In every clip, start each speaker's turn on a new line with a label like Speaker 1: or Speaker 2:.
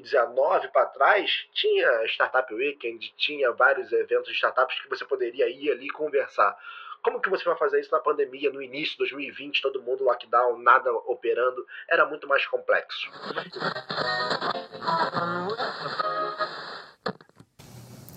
Speaker 1: 2019 para trás, tinha Startup Weekend, tinha vários eventos de startups que você poderia ir ali conversar. Como que você vai fazer isso na pandemia, no início de 2020, todo mundo lockdown, nada operando? Era muito mais complexo.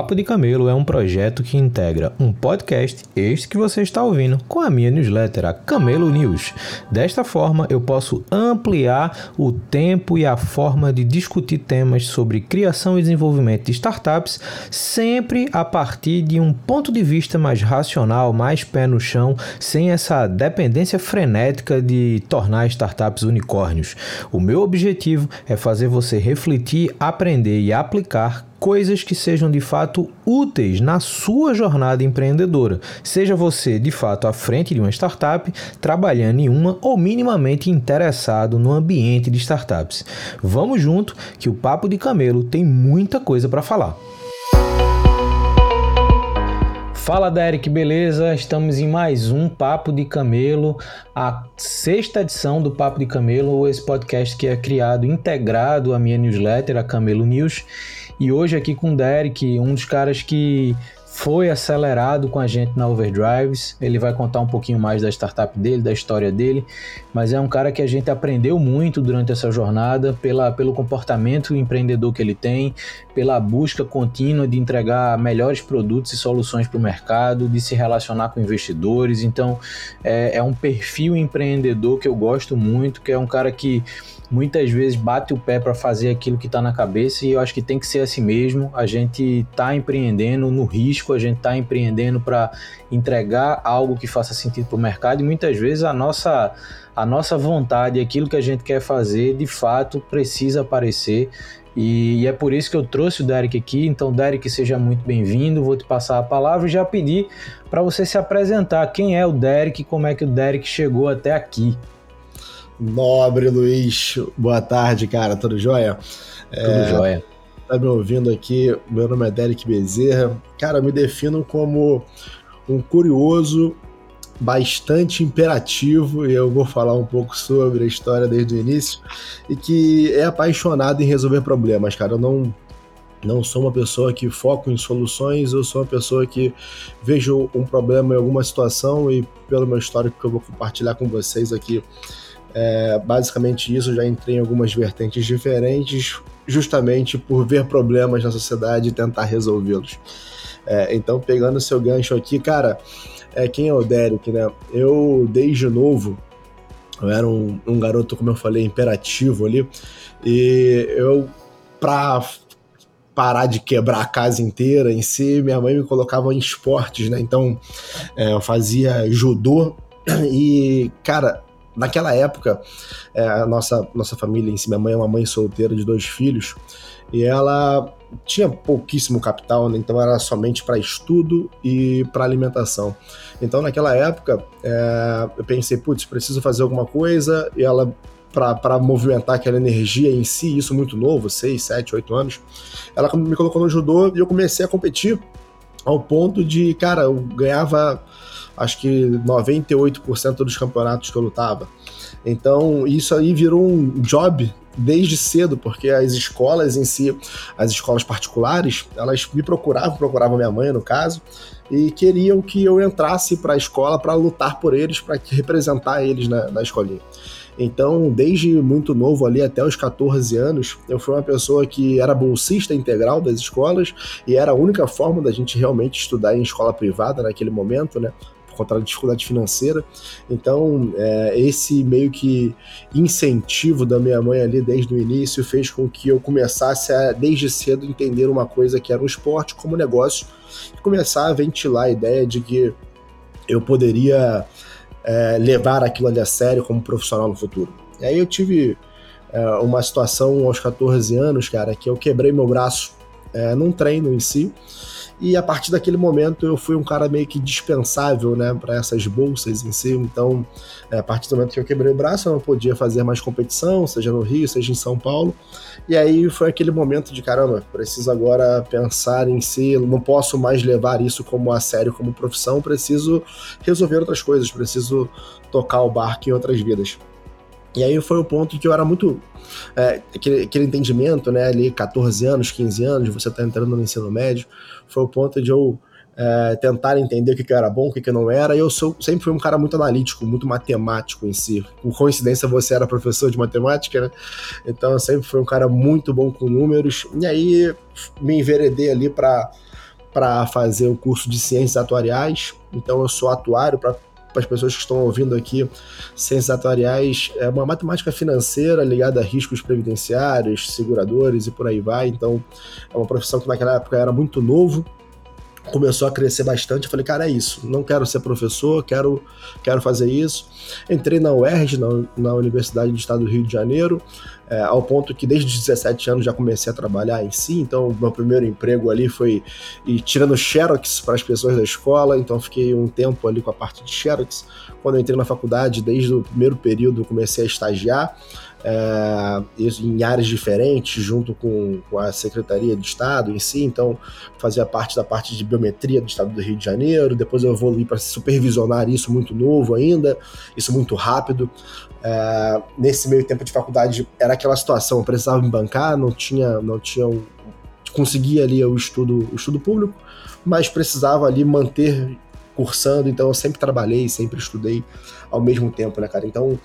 Speaker 2: Papo de Camelo é um projeto que integra um podcast, este que você está ouvindo, com a minha newsletter, a Camelo News. Desta forma, eu posso ampliar o tempo e a forma de discutir temas sobre criação e desenvolvimento de startups, sempre a partir de um ponto de vista mais racional, mais pé no chão, sem essa dependência frenética de tornar startups unicórnios. O meu objetivo é fazer você refletir, aprender e aplicar coisas que sejam de fato úteis na sua jornada empreendedora. Seja você de fato à frente de uma startup, trabalhando em uma ou minimamente interessado no ambiente de startups. Vamos junto que o Papo de Camelo tem muita coisa para falar. Fala Derek, beleza? Estamos em mais um Papo de Camelo, a sexta edição do Papo de Camelo, esse podcast que é criado integrado à minha newsletter, a Camelo News. E hoje aqui com o Derek, um dos caras que foi acelerado com a gente na Overdrives. Ele vai contar um pouquinho mais da startup dele, da história dele, mas é um cara que a gente aprendeu muito durante essa jornada pela, pelo comportamento empreendedor que ele tem, pela busca contínua de entregar melhores produtos e soluções para o mercado, de se relacionar com investidores. Então, é, é um perfil empreendedor que eu gosto muito, que é um cara que muitas vezes bate o pé para fazer aquilo que está na cabeça e eu acho que tem que ser assim mesmo. A gente está empreendendo no risco, a gente está empreendendo para entregar algo que faça sentido para o mercado e muitas vezes a nossa a nossa vontade, aquilo que a gente quer fazer, de fato precisa aparecer. E, e é por isso que eu trouxe o Derek aqui. Então, Derek, seja muito bem-vindo. Vou te passar a palavra e já pedir para você se apresentar. Quem é o Derek? Como é que o Derek chegou até aqui?
Speaker 1: Nobre Luiz, boa tarde, cara, tudo jóia?
Speaker 2: Tudo é, jóia.
Speaker 1: Tá me ouvindo aqui? Meu nome é Derek Bezerra. Cara, me defino como um curioso, bastante imperativo, e eu vou falar um pouco sobre a história desde o início, e que é apaixonado em resolver problemas, cara. Eu não não sou uma pessoa que foco em soluções, eu sou uma pessoa que vejo um problema em alguma situação e pelo meu histórico que eu vou compartilhar com vocês aqui, é, basicamente isso, já entrei em algumas vertentes diferentes, justamente por ver problemas na sociedade e tentar resolvê-los. É, então, pegando o seu gancho aqui, cara, é, quem é o Derek, né? Eu, desde novo, eu era um, um garoto, como eu falei, imperativo ali, e eu, pra parar de quebrar a casa inteira em si, minha mãe me colocava em esportes, né? Então, é, eu fazia judô e, cara, naquela época, é, a nossa, nossa família em si, minha mãe é uma mãe solteira de dois filhos, e ela tinha pouquíssimo capital, né? então era somente para estudo e para alimentação. Então, naquela época, é, eu pensei, putz, preciso fazer alguma coisa, e ela para movimentar aquela energia em si, isso muito novo, 6, 7, 8 anos, ela me colocou no judô e eu comecei a competir ao ponto de, cara, eu ganhava acho que 98% dos campeonatos que eu lutava. Então, isso aí virou um job desde cedo, porque as escolas em si, as escolas particulares, elas me procuravam, procuravam minha mãe no caso, e queriam que eu entrasse para a escola para lutar por eles, para representar eles na, na escolinha. Então, desde muito novo ali até os 14 anos, eu fui uma pessoa que era bolsista integral das escolas e era a única forma da gente realmente estudar em escola privada naquele momento, né? Conta da dificuldade financeira. Então, é, esse meio que incentivo da minha mãe ali desde o início fez com que eu começasse a, desde cedo, entender uma coisa que era um esporte como negócio e começar a ventilar a ideia de que eu poderia é, levar aquilo ali a sério como profissional no futuro. E aí eu tive é, uma situação aos 14 anos, cara, que eu quebrei meu braço é, num treino em si. E a partir daquele momento eu fui um cara meio que dispensável, né, para essas bolsas em si. Então, é, a partir do momento que eu quebrei o braço, eu não podia fazer mais competição, seja no Rio, seja em São Paulo. E aí foi aquele momento de caramba, preciso agora pensar em si, não posso mais levar isso como a sério como profissão, preciso resolver outras coisas, preciso tocar o barco em outras vidas. E aí foi o ponto que eu era muito. É, aquele, aquele, entendimento, né? Ali, 14 anos, 15 anos, você tá entrando no ensino médio, foi o ponto de eu é, tentar entender o que, que era bom, o que, que não era. E eu sou, sempre fui um cara muito analítico, muito matemático em si. Por coincidência, você era professor de matemática, né? Então eu sempre fui um cara muito bom com números. E aí me enveredei ali para para fazer o curso de ciências atuariais. Então eu sou atuário para para as pessoas que estão ouvindo aqui, ciências atuariais é uma matemática financeira ligada a riscos previdenciários, seguradores e por aí vai. Então, é uma profissão que naquela época era muito novo, começou a crescer bastante. Eu falei, cara, é isso. Não quero ser professor, quero, quero fazer isso. Entrei na UERJ, na, na Universidade do Estado do Rio de Janeiro, é, ao ponto que desde os 17 anos já comecei a trabalhar em si. Então, meu primeiro emprego ali foi ir tirando xerox para as pessoas da escola. Então, fiquei um tempo ali com a parte de xerox. Quando entrei na faculdade, desde o primeiro período, comecei a estagiar é, em áreas diferentes, junto com, com, a Secretaria de Estado em si, então fazia parte da parte de biometria do Estado do Rio de Janeiro, depois eu evolui para supervisionar isso muito novo ainda, isso muito rápido. É, nesse meio tempo de faculdade era aquela situação, eu precisava me bancar, não tinha, não tinha um, conseguia ali o estudo, o estudo público, mas precisava ali manter cursando, então eu sempre trabalhei, sempre estudei ao mesmo tempo, né, cara? Então,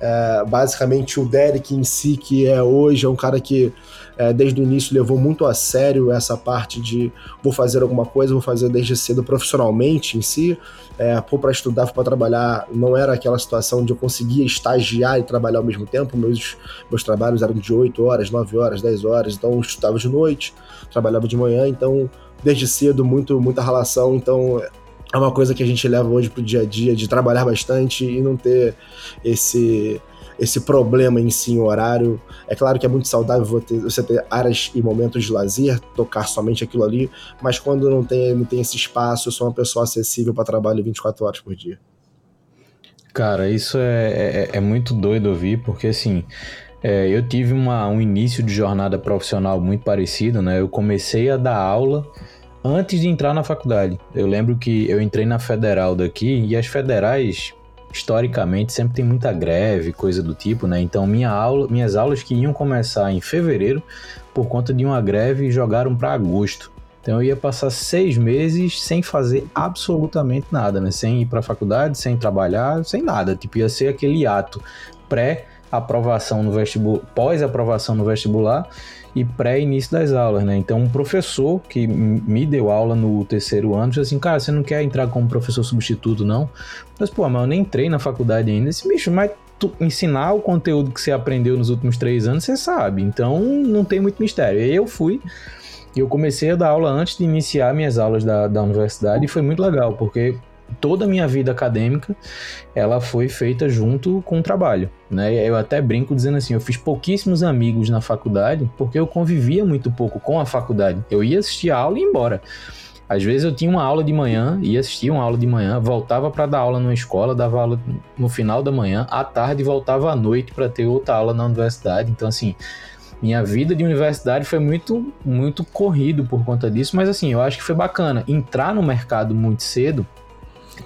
Speaker 1: é, basicamente, o Derek em si, que é hoje, é um cara que é, desde o início levou muito a sério essa parte de vou fazer alguma coisa, vou fazer desde cedo profissionalmente em si. É, pô, para estudar, para trabalhar, não era aquela situação de eu conseguia estagiar e trabalhar ao mesmo tempo. Meus, meus trabalhos eram de 8 horas, 9 horas, 10 horas, então eu estudava de noite, trabalhava de manhã, então desde cedo muito muita relação, então é uma coisa que a gente leva hoje pro dia a dia, de trabalhar bastante e não ter esse esse problema em si horário. É claro que é muito saudável você ter áreas e momentos de lazer, tocar somente aquilo ali, mas quando não tem, não tem esse espaço, eu sou uma pessoa acessível para trabalho 24 horas por dia.
Speaker 2: Cara, isso é, é, é muito doido ouvir, porque assim, é, eu tive uma, um início de jornada profissional muito parecido, né? Eu comecei a dar aula antes de entrar na faculdade. Eu lembro que eu entrei na federal daqui e as federais historicamente sempre tem muita greve, coisa do tipo, né? Então minha aula, minhas aulas que iam começar em fevereiro por conta de uma greve jogaram para agosto. Então eu ia passar seis meses sem fazer absolutamente nada, né? Sem ir para a faculdade, sem trabalhar, sem nada. Tipo ia ser aquele ato pré aprovação no vestibular, pós aprovação no vestibular e pré-início das aulas, né? Então, um professor que me deu aula no terceiro ano disse assim: Cara, você não quer entrar como professor substituto, não? Mas, pô, mas eu nem entrei na faculdade ainda. Esse bicho, mas tu ensinar o conteúdo que você aprendeu nos últimos três anos, você sabe. Então, não tem muito mistério. Eu fui. E eu comecei a dar aula antes de iniciar minhas aulas da, da universidade e foi muito legal, porque toda a minha vida acadêmica ela foi feita junto com o trabalho, né? Eu até brinco dizendo assim, eu fiz pouquíssimos amigos na faculdade porque eu convivia muito pouco com a faculdade. Eu ia assistir a aula e ir embora. Às vezes eu tinha uma aula de manhã, ia assistir uma aula de manhã, voltava para dar aula numa escola, dava aula no final da manhã, à tarde voltava à noite para ter outra aula na universidade. Então assim, minha vida de universidade foi muito muito corrido por conta disso, mas assim, eu acho que foi bacana entrar no mercado muito cedo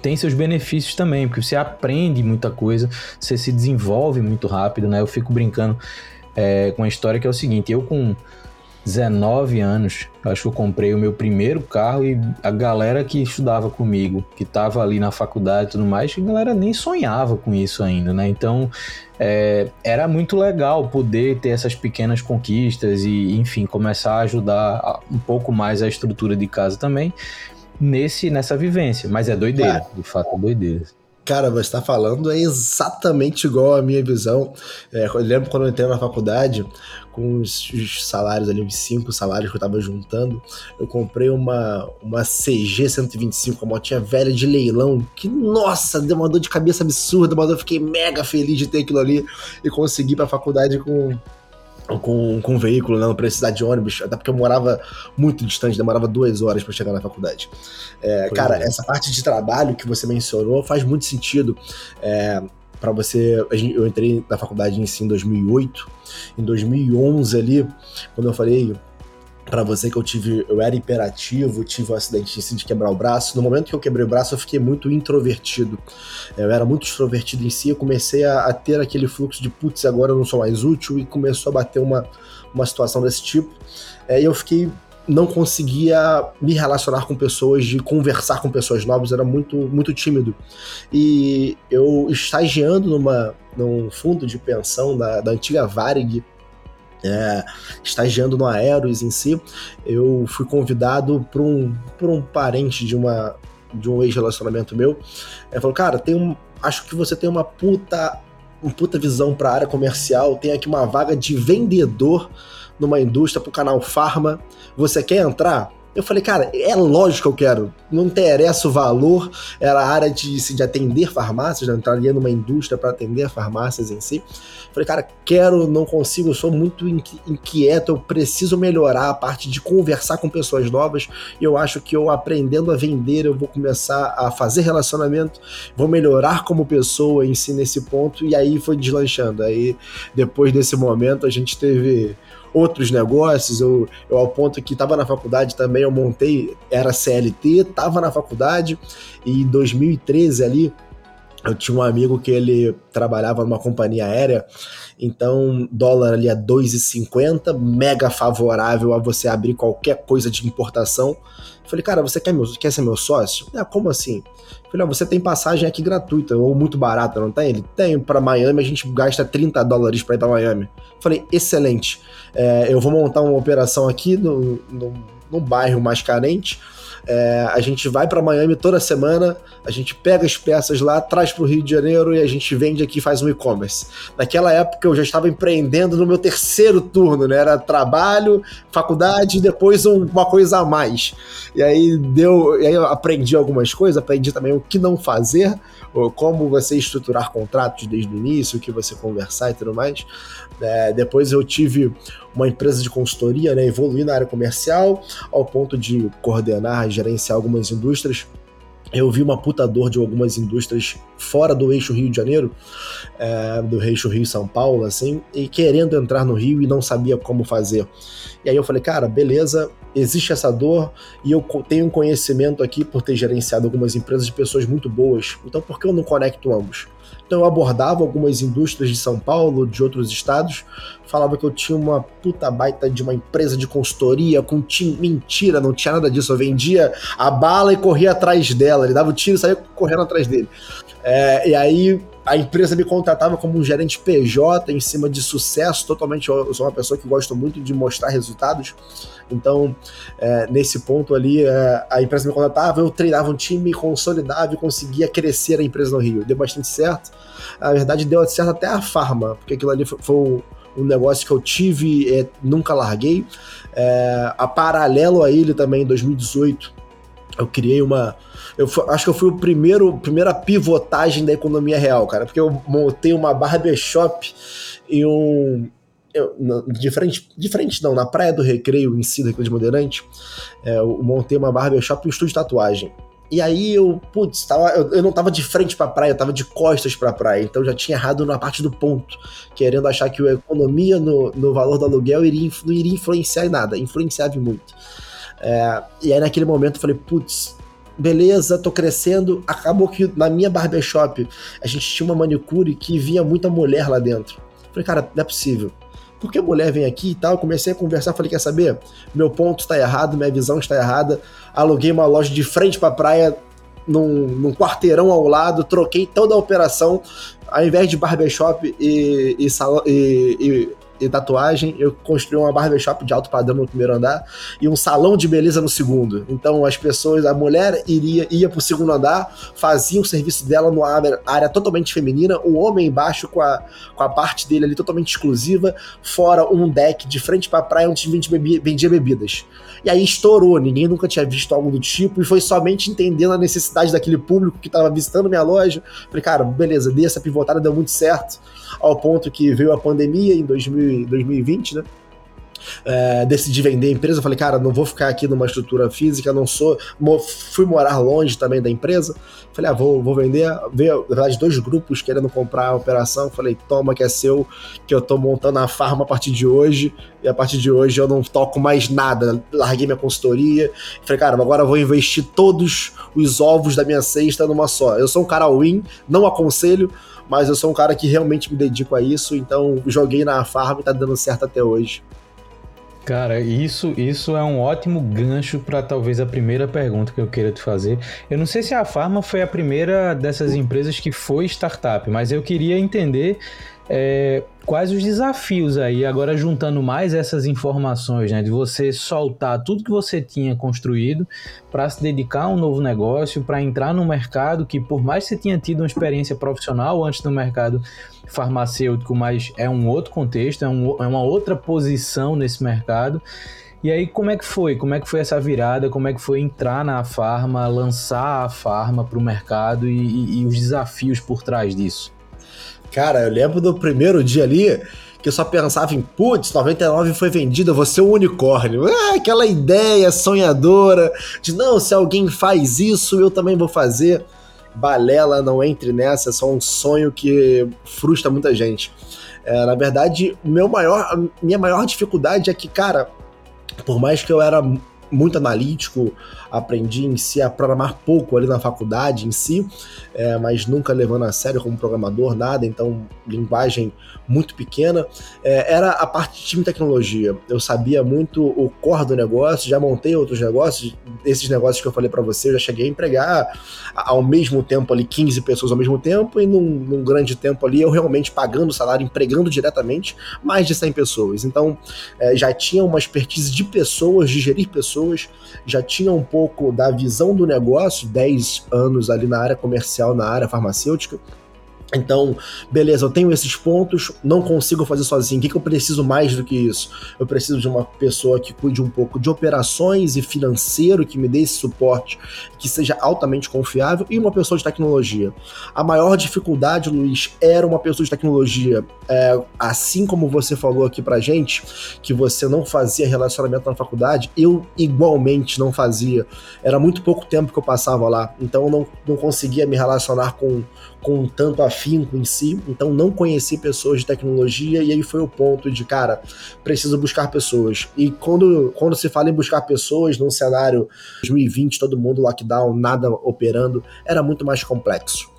Speaker 2: tem seus benefícios também, porque você aprende muita coisa, você se desenvolve muito rápido, né? Eu fico brincando é, com a história que é o seguinte: eu com 19 anos, acho que eu comprei o meu primeiro carro e a galera que estudava comigo, que estava ali na faculdade e tudo mais, a galera nem sonhava com isso ainda, né? Então é, era muito legal poder ter essas pequenas conquistas e, enfim, começar a ajudar um pouco mais a estrutura de casa também nesse nessa vivência. Mas é doideira, de fato é doideira.
Speaker 1: Cara, você está falando é exatamente igual à minha visão. É, eu lembro quando eu entrei na faculdade, com os, os salários ali, os cinco salários que eu estava juntando, eu comprei uma, uma CG 125, uma motinha velha de leilão, que, nossa, deu uma dor de cabeça absurda, mas eu fiquei mega feliz de ter aquilo ali e conseguir para a faculdade com com, com um veículo, não precisar de ônibus, até porque eu morava muito distante, demorava duas horas para chegar na faculdade. É, cara, é. essa parte de trabalho que você mencionou faz muito sentido. É, para você, eu entrei na faculdade em si em 2008, em 2011 ali, quando eu falei para você que eu tive, eu era hiperativo, tive um acidente assim, de quebrar o braço. No momento que eu quebrei o braço, eu fiquei muito introvertido. Eu era muito extrovertido em si, eu comecei a, a ter aquele fluxo de putz, agora eu não sou mais útil e começou a bater uma, uma situação desse tipo. É, e eu fiquei não conseguia me relacionar com pessoas, de conversar com pessoas novas, era muito muito tímido. E eu estagiando numa num fundo de pensão da, da antiga Varig, é, estagiando no Aeros em si, eu fui convidado por um, por um parente de uma de um ex-relacionamento meu. Ele falou, cara, tem um, acho que você tem uma puta, uma puta visão para a área comercial, tem aqui uma vaga de vendedor numa indústria para o canal Pharma. Você quer entrar? Eu falei, cara, é lógico que eu quero. Não interessa o valor, era a área de, de atender farmácias, né? eu entraria numa indústria para atender farmácias em si. Falei, cara, quero, não consigo, eu sou muito inquieto, eu preciso melhorar a parte de conversar com pessoas novas. E eu acho que eu aprendendo a vender, eu vou começar a fazer relacionamento, vou melhorar como pessoa em si nesse ponto. E aí foi deslanchando. Aí depois desse momento a gente teve outros negócios. Eu, eu ao ponto que estava na faculdade também, eu montei, era CLT, estava na faculdade, e em 2013 ali, eu tinha um amigo que ele trabalhava numa companhia aérea, então dólar ali a 2,50, mega favorável a você abrir qualquer coisa de importação. Falei, cara, você quer, meu, quer ser meu sócio? Ah, como assim? Falei, ah, você tem passagem aqui gratuita ou muito barata, não tem? Ele tem, para Miami a gente gasta 30 dólares para ir para Miami. Falei, excelente. É, eu vou montar uma operação aqui no, no, no bairro mais carente é, a gente vai para Miami toda semana, a gente pega as peças lá, traz para o Rio de Janeiro e a gente vende aqui e faz um e-commerce. Naquela época eu já estava empreendendo no meu terceiro turno, né? Era trabalho, faculdade e depois uma coisa a mais. E aí deu, e aí eu aprendi algumas coisas, aprendi também o que não fazer, como você estruturar contratos desde o início, o que você conversar e tudo mais. É, depois eu tive uma empresa de consultoria, né, evoluir na área comercial, ao ponto de coordenar, gerenciar algumas indústrias. Eu vi uma puta dor de algumas indústrias fora do eixo Rio de Janeiro, é, do eixo Rio-São Paulo, assim, e querendo entrar no Rio e não sabia como fazer. E aí eu falei, cara, beleza, existe essa dor e eu tenho um conhecimento aqui por ter gerenciado algumas empresas de pessoas muito boas, então por que eu não conecto ambos? Então eu abordava algumas indústrias de São Paulo, de outros estados, falava que eu tinha uma puta baita de uma empresa de consultoria com time. Mentira, não tinha nada disso. Eu vendia a bala e corria atrás dela. Ele dava o tiro e saía correndo atrás dele. É, e aí a empresa me contratava como um gerente PJ em cima de sucesso, totalmente. Eu sou uma pessoa que gosta muito de mostrar resultados. Então, é, nesse ponto ali, é, a empresa me contratava, eu treinava um time, consolidava e conseguia crescer a empresa no Rio. Deu bastante certo. Na verdade, deu certo até a farma, porque aquilo ali foi, foi um negócio que eu tive, é, nunca larguei. É, a paralelo a ele também, em 2018, eu criei uma eu acho que eu fui o primeiro, primeira pivotagem da economia real, cara, porque eu montei uma barbershop e um. Eu, de, frente, de frente, não, na Praia do Recreio, em si, da de Moderante, é, eu montei uma barbershop e um estúdio de tatuagem. E aí eu, putz, tava, eu, eu, não tava de frente pra praia, eu tava de costas pra praia, então já tinha errado na parte do ponto, querendo achar que a economia no, no valor do aluguel iria, não iria influenciar em nada, influenciava muito. É, e aí naquele momento eu falei, putz, beleza, tô crescendo. Acabou que na minha barbershop a gente tinha uma manicure que vinha muita mulher lá dentro. Falei, cara, não é possível. Por que mulher vem aqui e tal? comecei a conversar, falei, quer saber? Meu ponto está errado, minha visão está errada. Aluguei uma loja de frente para a praia, num, num, quarteirão ao lado, troquei toda a operação. Ao invés de barbershop e, e, e, e e tatuagem, eu construí uma barbershop de alto padrão no primeiro andar e um salão de beleza no segundo. Então as pessoas, a mulher iria ia pro segundo andar, fazia o serviço dela numa área, área totalmente feminina, o homem embaixo com a, com a parte dele ali totalmente exclusiva, fora um deck de frente pra praia onde vendia bebidas. E aí estourou, ninguém nunca tinha visto algo do tipo, e foi somente entendendo a necessidade daquele público que estava visitando minha loja. Falei, cara, beleza, dei essa pivotada, deu muito certo, ao ponto que veio a pandemia em 2000 2020, né? É, decidi vender a empresa. Falei, cara, não vou ficar aqui numa estrutura física, não sou. Fui morar longe também da empresa. Falei, ah, vou, vou vender. Veio, na verdade, dois grupos querendo comprar a operação. Falei, toma que é seu, que eu tô montando a farma a partir de hoje. E a partir de hoje eu não toco mais nada. Larguei minha consultoria. Falei, cara, agora eu vou investir todos os ovos da minha cesta numa só. Eu sou um cara win, não aconselho mas eu sou um cara que realmente me dedico a isso, então joguei na farm e tá dando certo até hoje.
Speaker 2: Cara, isso, isso é um ótimo gancho para talvez a primeira pergunta que eu queira te fazer. Eu não sei se a Farma foi a primeira dessas empresas que foi startup, mas eu queria entender é, quais os desafios aí, agora juntando mais essas informações, né, de você soltar tudo que você tinha construído para se dedicar a um novo negócio, para entrar no mercado que, por mais que você tinha tido uma experiência profissional antes do mercado farmacêutico, mas é um outro contexto, é, um, é uma outra posição nesse mercado. E aí, como é que foi? Como é que foi essa virada? Como é que foi entrar na farma, lançar a farma para o mercado e, e, e os desafios por trás disso?
Speaker 1: Cara, eu lembro do primeiro dia ali que eu só pensava em, putz, 99 foi vendida, você é um unicórnio. É, aquela ideia sonhadora de, não, se alguém faz isso, eu também vou fazer. Balela, não entre nessa, é só um sonho que frustra muita gente. É, na verdade, meu maior, minha maior dificuldade é que, cara, por mais que eu era muito analítico, aprendi em si a programar pouco ali na faculdade em si, é, mas nunca levando a sério como programador, nada, então linguagem muito pequena. É, era a parte de time tecnologia. Eu sabia muito o core do negócio, já montei outros negócios, esses negócios que eu falei para você, eu já cheguei a empregar ao mesmo tempo ali 15 pessoas ao mesmo tempo, e num, num grande tempo ali eu realmente pagando salário, empregando diretamente mais de 100 pessoas. Então é, já tinha uma expertise de pessoas, de gerir pessoas, já tinha um pouco pouco da visão do negócio, 10 anos ali na área comercial, na área farmacêutica, então, beleza, eu tenho esses pontos, não consigo fazer sozinho. O que, que eu preciso mais do que isso? Eu preciso de uma pessoa que cuide um pouco de operações e financeiro, que me dê esse suporte, que seja altamente confiável, e uma pessoa de tecnologia. A maior dificuldade, Luiz, era uma pessoa de tecnologia. É, assim como você falou aqui pra gente, que você não fazia relacionamento na faculdade, eu igualmente não fazia. Era muito pouco tempo que eu passava lá, então eu não, não conseguia me relacionar com com tanto afinco em si, então não conheci pessoas de tecnologia e aí foi o ponto de, cara, preciso buscar pessoas. E quando, quando se fala em buscar pessoas num cenário 2020, todo mundo lockdown, nada operando, era muito mais complexo.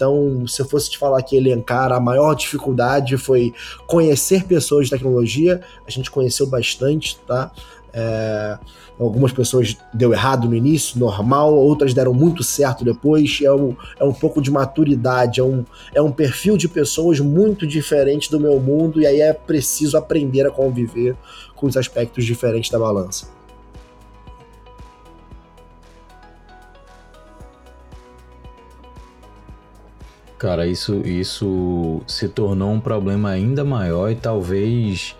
Speaker 1: Então, se eu fosse te falar aqui, elencar, a maior dificuldade foi conhecer pessoas de tecnologia. A gente conheceu bastante, tá? É, algumas pessoas deu errado no início, normal, outras deram muito certo depois. É um, é um pouco de maturidade, é um, é um perfil de pessoas muito diferente do meu mundo, e aí é preciso aprender a conviver com os aspectos diferentes da balança.
Speaker 2: Cara, isso, isso se tornou um problema ainda maior e talvez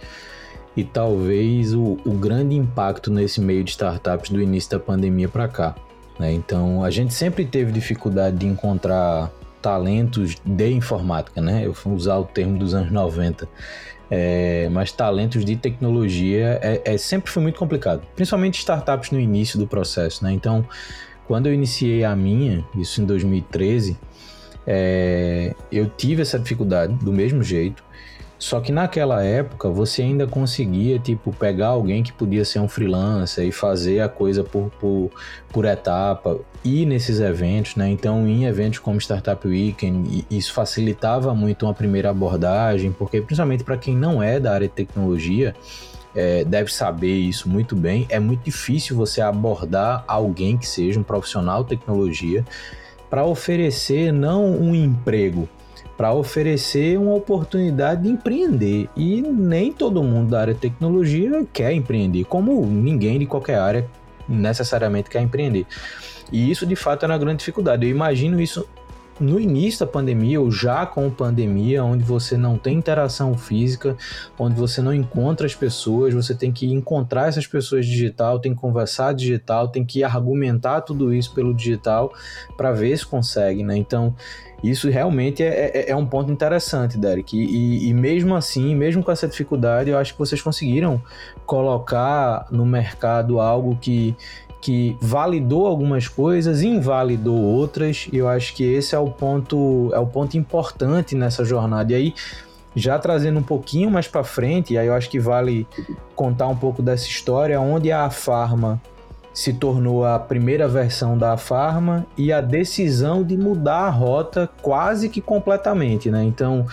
Speaker 2: e talvez o, o grande impacto nesse meio de startups do início da pandemia para cá. Né? Então, a gente sempre teve dificuldade de encontrar talentos de informática, né? Eu vou usar o termo dos anos 90. É, mas talentos de tecnologia é, é, sempre foi muito complicado, principalmente startups no início do processo, né? Então, quando eu iniciei a minha, isso em 2013, é, eu tive essa dificuldade do mesmo jeito. Só que naquela época você ainda conseguia, tipo, pegar alguém que podia ser um freelancer e fazer a coisa por, por, por etapa, ir nesses eventos, né? Então, em eventos como Startup Weekend, isso facilitava muito uma primeira abordagem, porque principalmente para quem não é da área de tecnologia, é, deve saber isso muito bem. É muito difícil você abordar alguém que seja um profissional de tecnologia para oferecer não um emprego, para oferecer uma oportunidade de empreender. E nem todo mundo da área de tecnologia quer empreender, como ninguém de qualquer área necessariamente quer empreender. E isso de fato é uma grande dificuldade. Eu imagino isso no início da pandemia ou já com pandemia, onde você não tem interação física, onde você não encontra as pessoas, você tem que encontrar essas pessoas digital, tem que conversar digital, tem que argumentar tudo isso pelo digital para ver se consegue, né? Então, isso realmente é, é, é, um ponto interessante, Derek. E, e, mesmo assim, mesmo com essa dificuldade, eu acho que vocês conseguiram colocar no mercado algo que, que validou algumas coisas, invalidou outras. E eu acho que esse é o ponto, é o ponto importante nessa jornada. E aí, já trazendo um pouquinho mais para frente, aí eu acho que vale contar um pouco dessa história, onde a Farma se tornou a primeira versão da Farma e a decisão de mudar a rota quase que completamente, né? Então,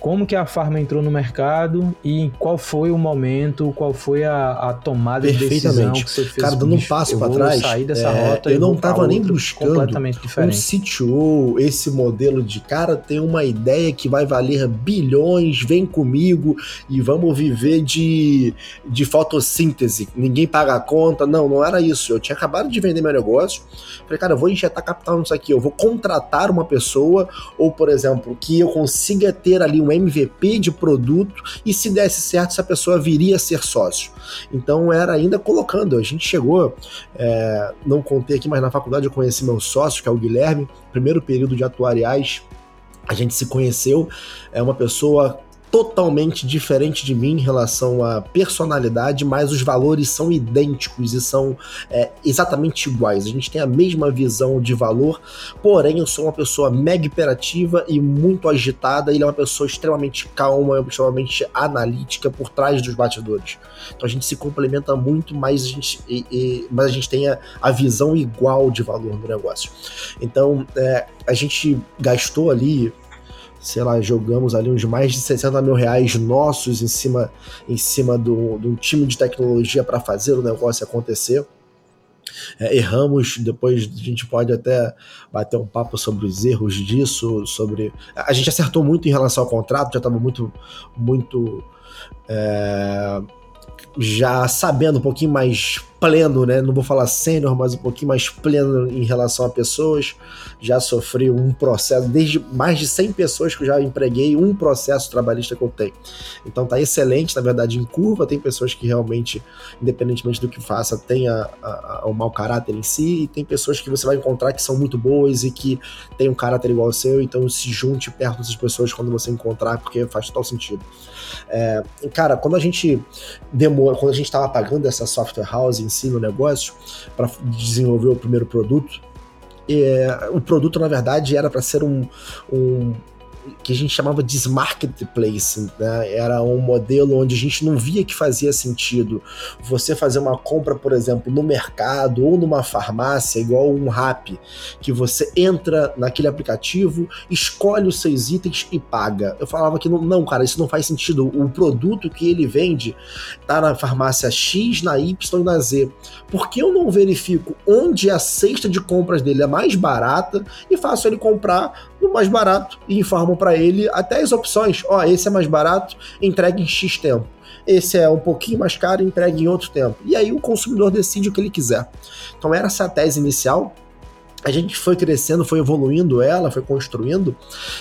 Speaker 2: como que a Farma entrou no mercado e qual foi o momento, qual foi a, a tomada de decisão que você fez.
Speaker 1: Cara, dando um passo para trás,
Speaker 2: sair dessa é, rota
Speaker 1: eu não estava nem buscando completamente diferente. um CTO, esse modelo de cara tem uma ideia que vai valer bilhões, vem comigo e vamos viver de, de fotossíntese, ninguém paga a conta. Não, não era isso. Eu tinha acabado de vender meu negócio. Falei, cara, eu vou injetar capital nisso aqui, eu vou contratar uma pessoa, ou, por exemplo, que eu consiga ter ali um MVP de produto e se desse certo, essa pessoa viria a ser sócio. Então era ainda colocando, a gente chegou, é, não contei aqui, mas na faculdade eu conheci meu sócio, que é o Guilherme, primeiro período de atuariais, a gente se conheceu, é uma pessoa totalmente diferente de mim em relação à personalidade, mas os valores são idênticos e são é, exatamente iguais. A gente tem a mesma visão de valor, porém eu sou uma pessoa mega imperativa e muito agitada. Ele é uma pessoa extremamente calma, extremamente analítica por trás dos batidores. Então a gente se complementa muito, mas a gente, e, e, mas a gente tem a, a, visão igual de valor no negócio. Então é, a gente gastou ali sei lá, jogamos ali uns mais de 60 mil reais nossos em cima, em cima do, um time de tecnologia para fazer o negócio acontecer. É, erramos, depois a gente pode até bater um papo sobre os erros disso, sobre. A gente acertou muito em relação ao contrato, já estava muito, muito. É, já sabendo um pouquinho mais pleno, né? Não vou falar sênior, mas um pouquinho mais pleno em relação a pessoas. Já sofri um processo, desde mais de 100 pessoas que eu já empreguei, um processo trabalhista que eu tenho. Então tá excelente, na verdade, em curva. Tem pessoas que realmente, independentemente do que faça, tem a, a, a, o mau caráter em si, e tem pessoas que você vai encontrar que são muito boas e que têm um caráter igual ao seu. Então se junte perto dessas pessoas quando você encontrar, porque faz total sentido. É, cara, quando a gente demora, quando a gente estava pagando essa software house em si no negócio para desenvolver o primeiro produto, é, o produto na verdade era para ser um, um que a gente chamava de marketplace, né? Era um modelo onde a gente não via que fazia sentido você fazer uma compra, por exemplo, no mercado ou numa farmácia, igual um Rap, que você entra naquele aplicativo, escolhe os seus itens e paga. Eu falava que não, cara, isso não faz sentido. O produto que ele vende tá na farmácia X, na Y e na Z. Por que eu não verifico onde a cesta de compras dele é mais barata e faço ele comprar no mais barato e informam para ele até as opções. Ó, oh, esse é mais barato, entregue em X tempo. Esse é um pouquinho mais caro, entregue em outro tempo. E aí o consumidor decide o que ele quiser. Então era essa a tese inicial a gente foi crescendo, foi evoluindo ela, foi construindo,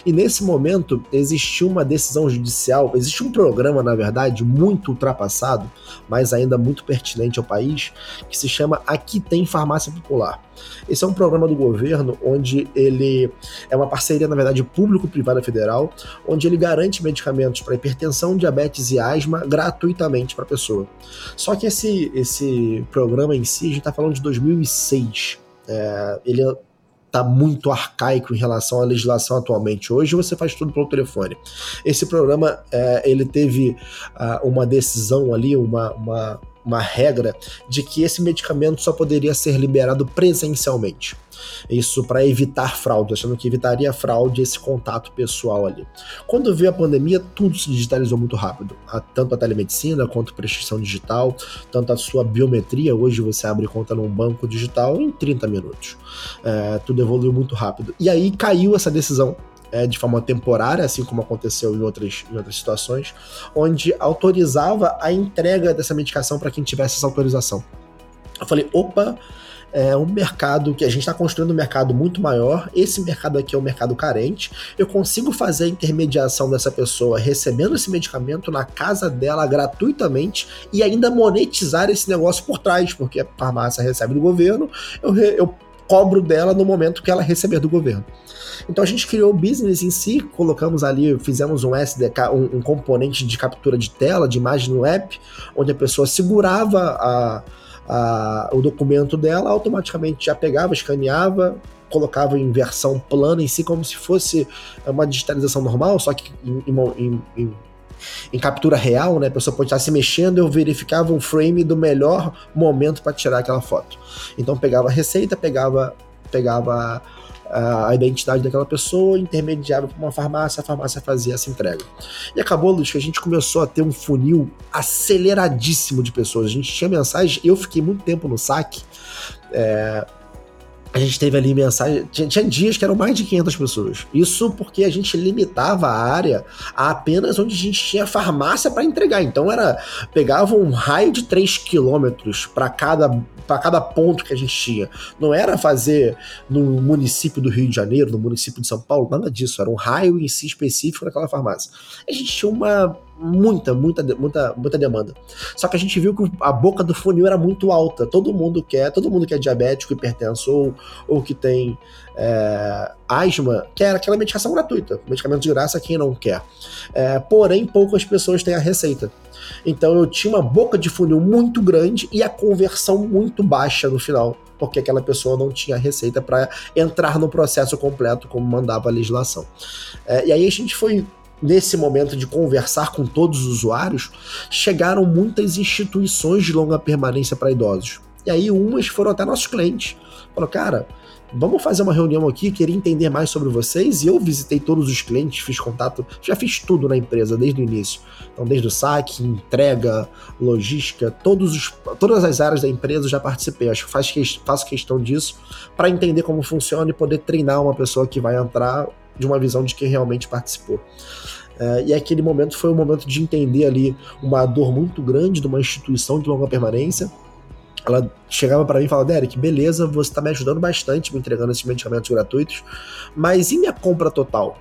Speaker 1: e nesse momento existiu uma decisão judicial, existe um programa, na verdade, muito ultrapassado, mas ainda muito pertinente ao país, que se chama Aqui Tem Farmácia Popular. Esse é um programa do governo onde ele é uma parceria, na verdade, público-privada federal, onde ele garante medicamentos para hipertensão, diabetes e asma gratuitamente para a pessoa. Só que esse, esse programa em si, a gente está falando de 2006 é, ele está muito arcaico em relação à legislação atualmente. Hoje você faz tudo pelo telefone. Esse programa é, ele teve uh, uma decisão ali, uma, uma, uma regra de que esse medicamento só poderia ser liberado presencialmente. Isso para evitar fraude, achando que evitaria fraude esse contato pessoal ali. Quando veio a pandemia, tudo se digitalizou muito rápido. Tanto a telemedicina quanto a prescrição digital, tanto a sua biometria. Hoje você abre conta num banco digital em 30 minutos. É, tudo evoluiu muito rápido. E aí caiu essa decisão é, de forma temporária, assim como aconteceu em outras, em outras situações, onde autorizava a entrega dessa medicação para quem tivesse essa autorização. Eu falei, opa, é um mercado que a gente está construindo um mercado muito maior. Esse mercado aqui é um mercado carente. Eu consigo fazer a intermediação dessa pessoa recebendo esse medicamento na casa dela gratuitamente e ainda monetizar esse negócio por trás, porque a farmácia recebe do governo, eu, eu cobro dela no momento que ela receber do governo. Então a gente criou o business em si, colocamos ali, fizemos um SDK, um, um componente de captura de tela, de imagem no app, onde a pessoa segurava a, a, o documento dela, automaticamente já pegava, escaneava, colocava em versão plana em si, como se fosse uma digitalização normal, só que em, em, em, em captura real, né? A pessoa pode estar se mexendo, eu verificava um frame do melhor momento para tirar aquela foto. Então pegava a receita, pegava, pegava a identidade daquela pessoa, intermediava para uma farmácia, a farmácia fazia essa entrega. E acabou, Luiz, que a gente começou a ter um funil aceleradíssimo de pessoas. A gente tinha mensagem, eu fiquei muito tempo no saque. É, a gente teve ali mensagem. Tinha, tinha, dias que eram mais de 500 pessoas. Isso porque a gente limitava a área a apenas onde a gente tinha farmácia para entregar. Então era. Pegava um raio de 3 quilômetros para cada, cada ponto que a gente tinha. Não era fazer no município do Rio de Janeiro, no município de São Paulo, nada disso. Era um raio em si específico naquela farmácia. A gente tinha uma muita, muita, muita, muita demanda. Só que a gente viu que a boca do funil era muito alta. Todo mundo quer, todo mundo que é diabético, hipertenso ou, ou que tem é, asma, quer aquela medicação gratuita. Medicamento de graça, quem não quer. É, porém, poucas pessoas têm a receita. Então eu tinha uma boca de funil muito grande e a conversão muito baixa no final porque aquela pessoa não tinha receita para entrar no processo completo como mandava a legislação. É, e aí a gente foi nesse momento de conversar com todos os usuários, chegaram muitas instituições de longa permanência para idosos. E aí umas foram até nossos clientes. Falou, cara, vamos fazer uma reunião aqui, queria entender mais sobre vocês. E eu visitei todos os clientes, fiz contato, já fiz tudo na empresa desde o início. Então, desde o saque, entrega, logística, todos os, todas as áreas da empresa eu já participei. Acho que faz, faço questão disso para entender como funciona e poder treinar uma pessoa que vai entrar de uma visão de quem realmente participou. É, e aquele momento foi o momento de entender ali uma dor muito grande de uma instituição de longa permanência. Ela chegava para mim e falava: Derek, beleza, você está me ajudando bastante me entregando esses medicamentos gratuitos, mas e minha compra total?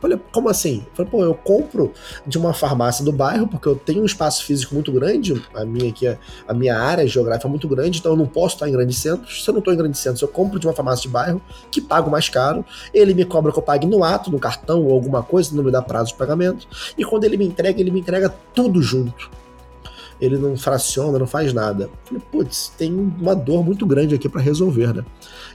Speaker 1: Falei, como assim? Falei, pô, eu compro de uma farmácia do bairro, porque eu tenho um espaço físico muito grande, a minha aqui, a minha área geográfica é muito grande, então eu não posso estar em grandes centros. Se eu não estou em grandes centros, eu compro de uma farmácia de bairro, que pago mais caro, ele me cobra que eu pague no ato, no cartão ou alguma coisa, não me dá prazo de pagamento, e quando ele me entrega, ele me entrega tudo junto ele não fraciona, não faz nada. Falei, putz, tem uma dor muito grande aqui para resolver, né?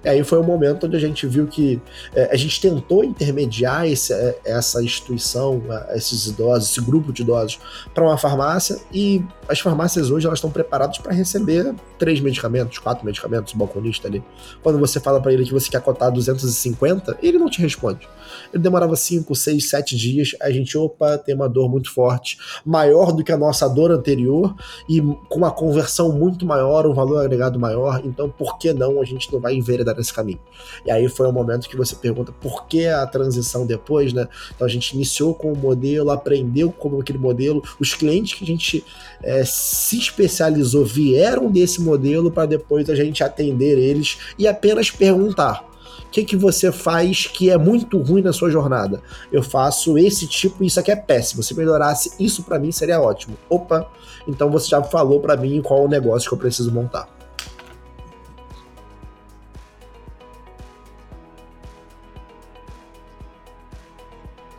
Speaker 1: E aí foi o um momento onde a gente viu que é, a gente tentou intermediar esse, é, essa instituição, esses idosos, esse grupo de idosos, para uma farmácia e as farmácias hoje elas estão preparadas para receber três medicamentos, quatro medicamentos, o balconista ali. Quando você fala para ele que você quer cotar 250, ele não te responde. Ele demorava 5, 6, 7 dias. A gente, opa, tem uma dor muito forte, maior do que a nossa dor anterior e com uma conversão muito maior, um valor agregado maior. Então, por que não a gente não vai enveredar nesse caminho? E aí foi o momento que você pergunta por que a transição depois, né? Então a gente iniciou com o modelo, aprendeu como aquele modelo, os clientes que a gente é, se especializou vieram desse modelo para depois a gente atender eles e apenas perguntar que, que você faz que é muito ruim na sua jornada? Eu faço esse tipo, isso aqui é péssimo. Se melhorasse isso para mim seria ótimo. Opa, então você já falou para mim qual o negócio que eu preciso montar.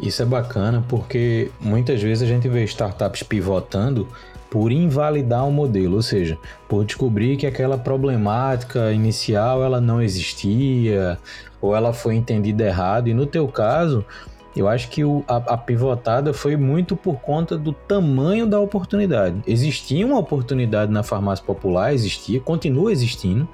Speaker 2: Isso é bacana porque muitas vezes a gente vê startups pivotando por invalidar o modelo, ou seja, por descobrir que aquela problemática inicial ela não existia ou ela foi entendida errado. E no teu caso, eu acho que o, a, a, pivotada foi muito por conta do tamanho da oportunidade. Existia uma oportunidade na farmácia popular, existia, continua existindo,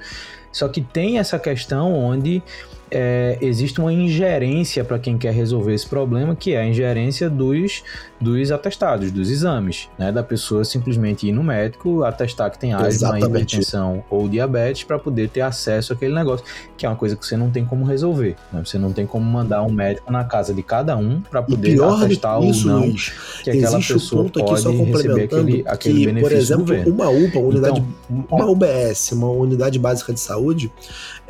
Speaker 2: só que tem essa questão onde é, existe uma ingerência para quem quer resolver esse problema, que é a ingerência dos, dos atestados, dos exames, né? Da pessoa simplesmente ir no médico, atestar que tem asma, hipertensão ou diabetes para poder ter acesso àquele negócio, que é uma coisa que você não tem como resolver. Né? Você não tem como mandar um médico na casa de cada um para poder atestar ou não Luiz, que aquela pessoa um pode receber aquele, aquele que, benefício
Speaker 1: por exemplo, uma UPA, uma unidade, então, uma UBS, uma unidade básica de saúde,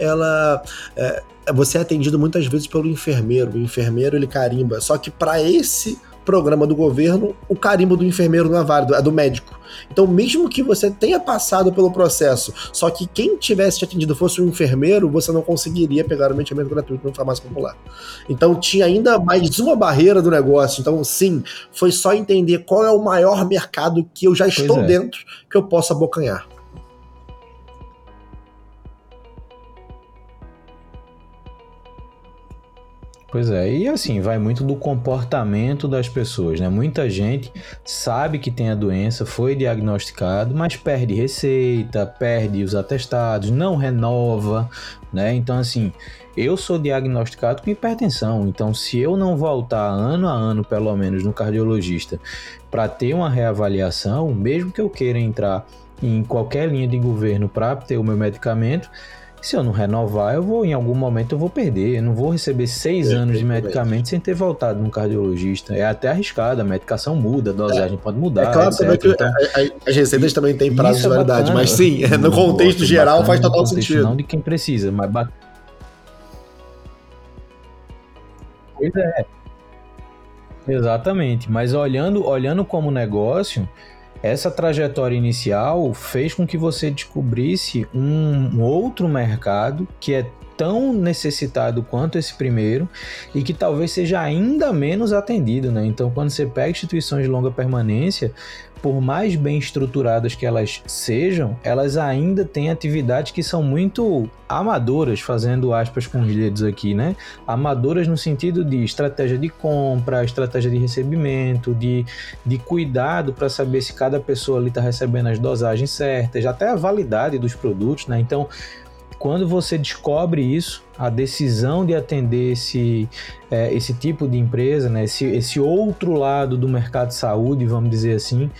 Speaker 1: ela é, você é atendido muitas vezes pelo enfermeiro. O enfermeiro ele carimba. Só que para esse programa do governo, o carimbo do enfermeiro não é válido, é do médico. Então, mesmo que você tenha passado pelo processo, só que quem tivesse te atendido fosse um enfermeiro, você não conseguiria pegar o medicamento gratuito no farmácia popular. Então, tinha ainda mais uma barreira do negócio. Então, sim, foi só entender qual é o maior mercado que eu já estou é. dentro que eu possa abocanhar.
Speaker 2: Pois é, e assim, vai muito do comportamento das pessoas, né? Muita gente sabe que tem a doença, foi diagnosticado, mas perde receita, perde os atestados, não renova, né? Então, assim, eu sou diagnosticado com hipertensão, então se eu não voltar ano a ano, pelo menos, no cardiologista, para ter uma reavaliação, mesmo que eu queira entrar em qualquer linha de governo para ter o meu medicamento, se eu não renovar, eu vou, em algum momento, eu vou perder. Eu não vou receber seis é, anos de medicamento sem ter voltado no cardiologista. É até arriscado, a medicação muda, a dosagem é. pode mudar. É claro
Speaker 1: também que então, as receitas também têm prazo de é validade, mas sim, no contexto geral faz total sentido.
Speaker 2: Não de quem precisa, mas. Pois é. Exatamente, mas olhando, olhando como negócio, essa trajetória inicial fez com que você descobrisse um outro mercado que é tão necessitado quanto esse primeiro e que talvez seja ainda menos atendido, né? Então, quando você pega instituições de longa permanência, por mais bem estruturadas que elas sejam, elas ainda têm atividades que são muito amadoras, fazendo aspas com os dedos aqui, né? Amadoras no sentido de estratégia de compra, estratégia de recebimento, de, de cuidado para saber se cada pessoa ali está recebendo as dosagens certas, até a validade dos produtos, né? Então, quando você descobre isso, a decisão de atender esse, é, esse tipo de empresa, né, esse, esse outro lado do mercado de saúde, vamos dizer assim,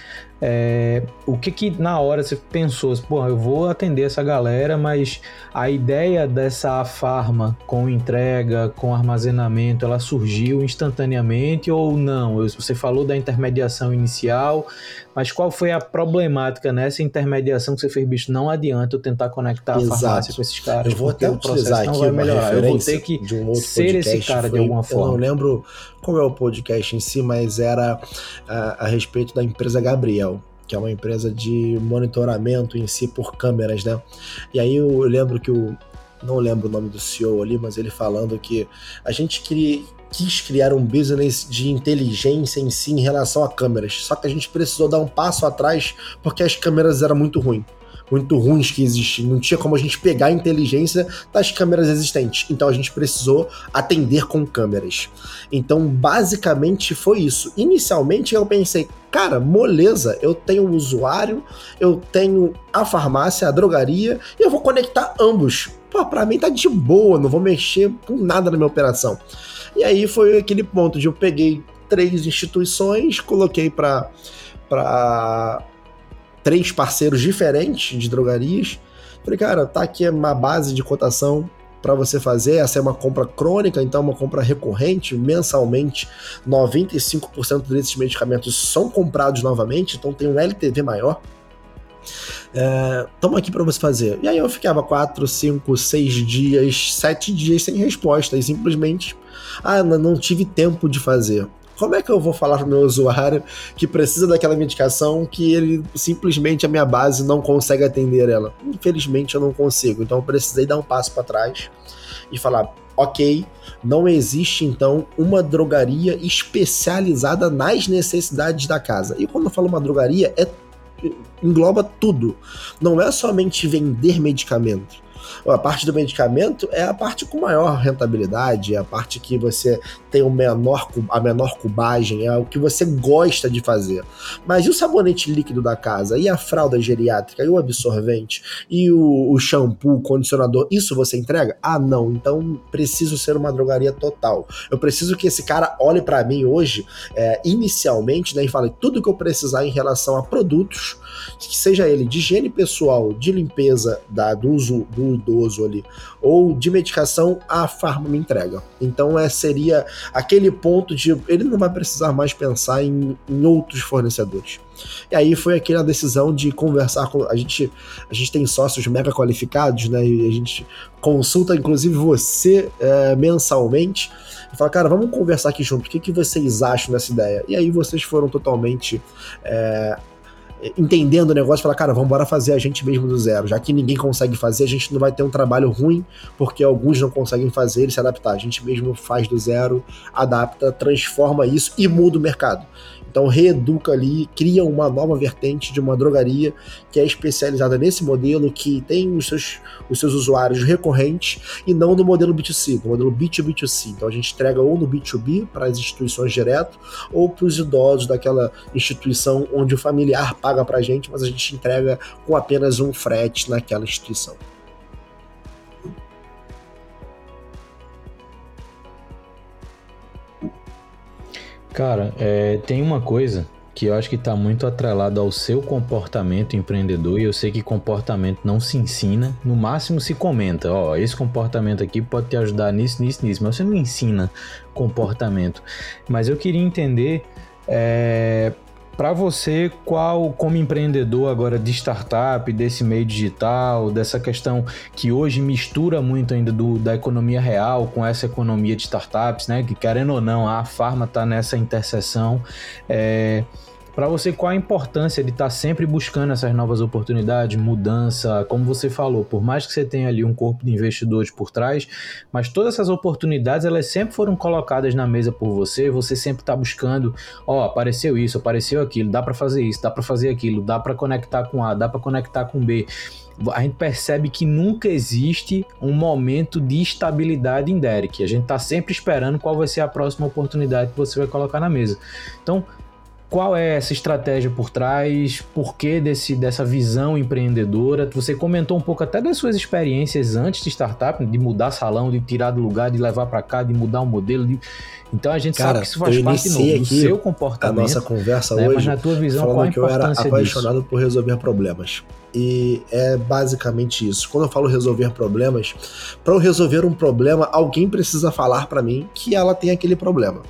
Speaker 2: é, o que que na hora você pensou, pô, eu vou atender essa galera, mas a ideia dessa farma com entrega, com armazenamento, ela surgiu instantaneamente ou não? Você falou da intermediação inicial, mas qual foi a problemática nessa intermediação que você fez, bicho? Não adianta eu tentar conectar a farmácia com esses caras,
Speaker 1: eu vou até o processo não Eu vou ter que um ser esse cara foi, de alguma forma. Eu não lembro qual é o podcast em si, mas era a, a respeito da empresa Gabriel que é uma empresa de monitoramento em si por câmeras, né? E aí eu lembro que o. Não lembro o nome do CEO ali, mas ele falando que a gente queria, quis criar um business de inteligência em si em relação a câmeras. Só que a gente precisou dar um passo atrás porque as câmeras eram muito ruins muito ruins que existiam. Não tinha como a gente pegar a inteligência das câmeras existentes. Então a gente precisou atender com câmeras. Então, basicamente foi isso. Inicialmente eu pensei, cara, moleza, eu tenho o usuário, eu tenho a farmácia, a drogaria, e eu vou conectar ambos. Pô, pra mim tá de boa, não vou mexer com nada na minha operação. E aí foi aquele ponto de eu peguei três instituições, coloquei para para três parceiros diferentes de drogarias. Falei, cara, tá aqui uma base de cotação para você fazer. Essa é uma compra crônica, então uma compra recorrente, mensalmente. 95% desses medicamentos são comprados novamente, então tem um LTV maior. É, aqui para você fazer. E aí eu ficava 4, 5, 6 dias, 7 dias sem resposta e simplesmente, ah, não tive tempo de fazer. Como é que eu vou falar para o meu usuário que precisa daquela medicação que ele simplesmente a minha base não consegue atender ela? Infelizmente eu não consigo. Então eu precisei dar um passo para trás e falar: ok, não existe então uma drogaria especializada nas necessidades da casa. E quando eu falo uma drogaria, é engloba tudo. Não é somente vender medicamento A parte do medicamento é a parte com maior rentabilidade, é a parte que você tem o menor, a menor cubagem, é o que você gosta de fazer. Mas e o sabonete líquido da casa? E a fralda geriátrica? E o absorvente? E o, o shampoo, o condicionador? Isso você entrega? Ah, não. Então preciso ser uma drogaria total. Eu preciso que esse cara olhe para mim hoje, é, inicialmente, né, e fale tudo que eu precisar em relação a produtos, que seja ele de higiene pessoal, de limpeza da, do uso do idoso ali, ou de medicação, a farma me entrega. Então é, seria aquele ponto de ele não vai precisar mais pensar em, em outros fornecedores. E aí foi aquela decisão de conversar com. A gente, a gente tem sócios mega qualificados, né? E a gente consulta, inclusive, você é, mensalmente. E fala, cara, vamos conversar aqui junto. O que, que vocês acham dessa ideia? E aí vocês foram totalmente é, entendendo o negócio, falar, cara, vamos embora fazer a gente mesmo do zero. Já que ninguém consegue fazer, a gente não vai ter um trabalho ruim, porque alguns não conseguem fazer e se adaptar. A gente mesmo faz do zero, adapta, transforma isso e muda o mercado. Então reeduca ali, cria uma nova vertente de uma drogaria que é especializada nesse modelo, que tem os seus, os seus usuários recorrentes e não no modelo B2C, no modelo B2B2C. Então a gente entrega ou no B2B para as instituições direto ou para os idosos daquela instituição onde o familiar paga para a gente, mas a gente entrega com apenas um frete naquela instituição.
Speaker 2: Cara, é, tem uma coisa que eu acho que está muito atrelado ao seu comportamento empreendedor e eu sei que comportamento não se ensina, no máximo se comenta, ó, esse comportamento aqui pode te ajudar nisso, nisso, nisso, mas você não ensina comportamento. Mas eu queria entender é, para você, qual, como empreendedor agora de startup, desse meio digital, dessa questão que hoje mistura muito ainda do, da economia real com essa economia de startups, né? Que querendo ou não, a Farma está nessa interseção. É, para você, qual a importância de estar tá sempre buscando essas novas oportunidades, mudança, como você falou, por mais que você tenha ali um corpo de investidores por trás, mas todas essas oportunidades, elas sempre foram colocadas na mesa por você, você sempre está buscando, ó, oh, apareceu isso, apareceu aquilo, dá para fazer isso, dá para fazer aquilo, dá para conectar com A, dá para conectar com B. A gente percebe que nunca existe um momento de estabilidade em Derek. A gente está sempre esperando qual vai ser a próxima oportunidade que você vai colocar na mesa. Então, qual é essa estratégia por trás? Por que desse, dessa visão empreendedora? Você comentou um pouco até das suas experiências antes de startup, de mudar salão, de tirar do lugar, de levar para cá, de mudar o modelo. De... Então a gente Cara, sabe que isso faz parte novo, do seu comportamento.
Speaker 1: A nossa conversa né? hoje,
Speaker 2: mas na tua visão,
Speaker 1: falando
Speaker 2: qual a
Speaker 1: que eu era apaixonado
Speaker 2: disso?
Speaker 1: por resolver problemas. E é basicamente isso. Quando eu falo resolver problemas, para eu resolver um problema, alguém precisa falar para mim que ela tem aquele problema.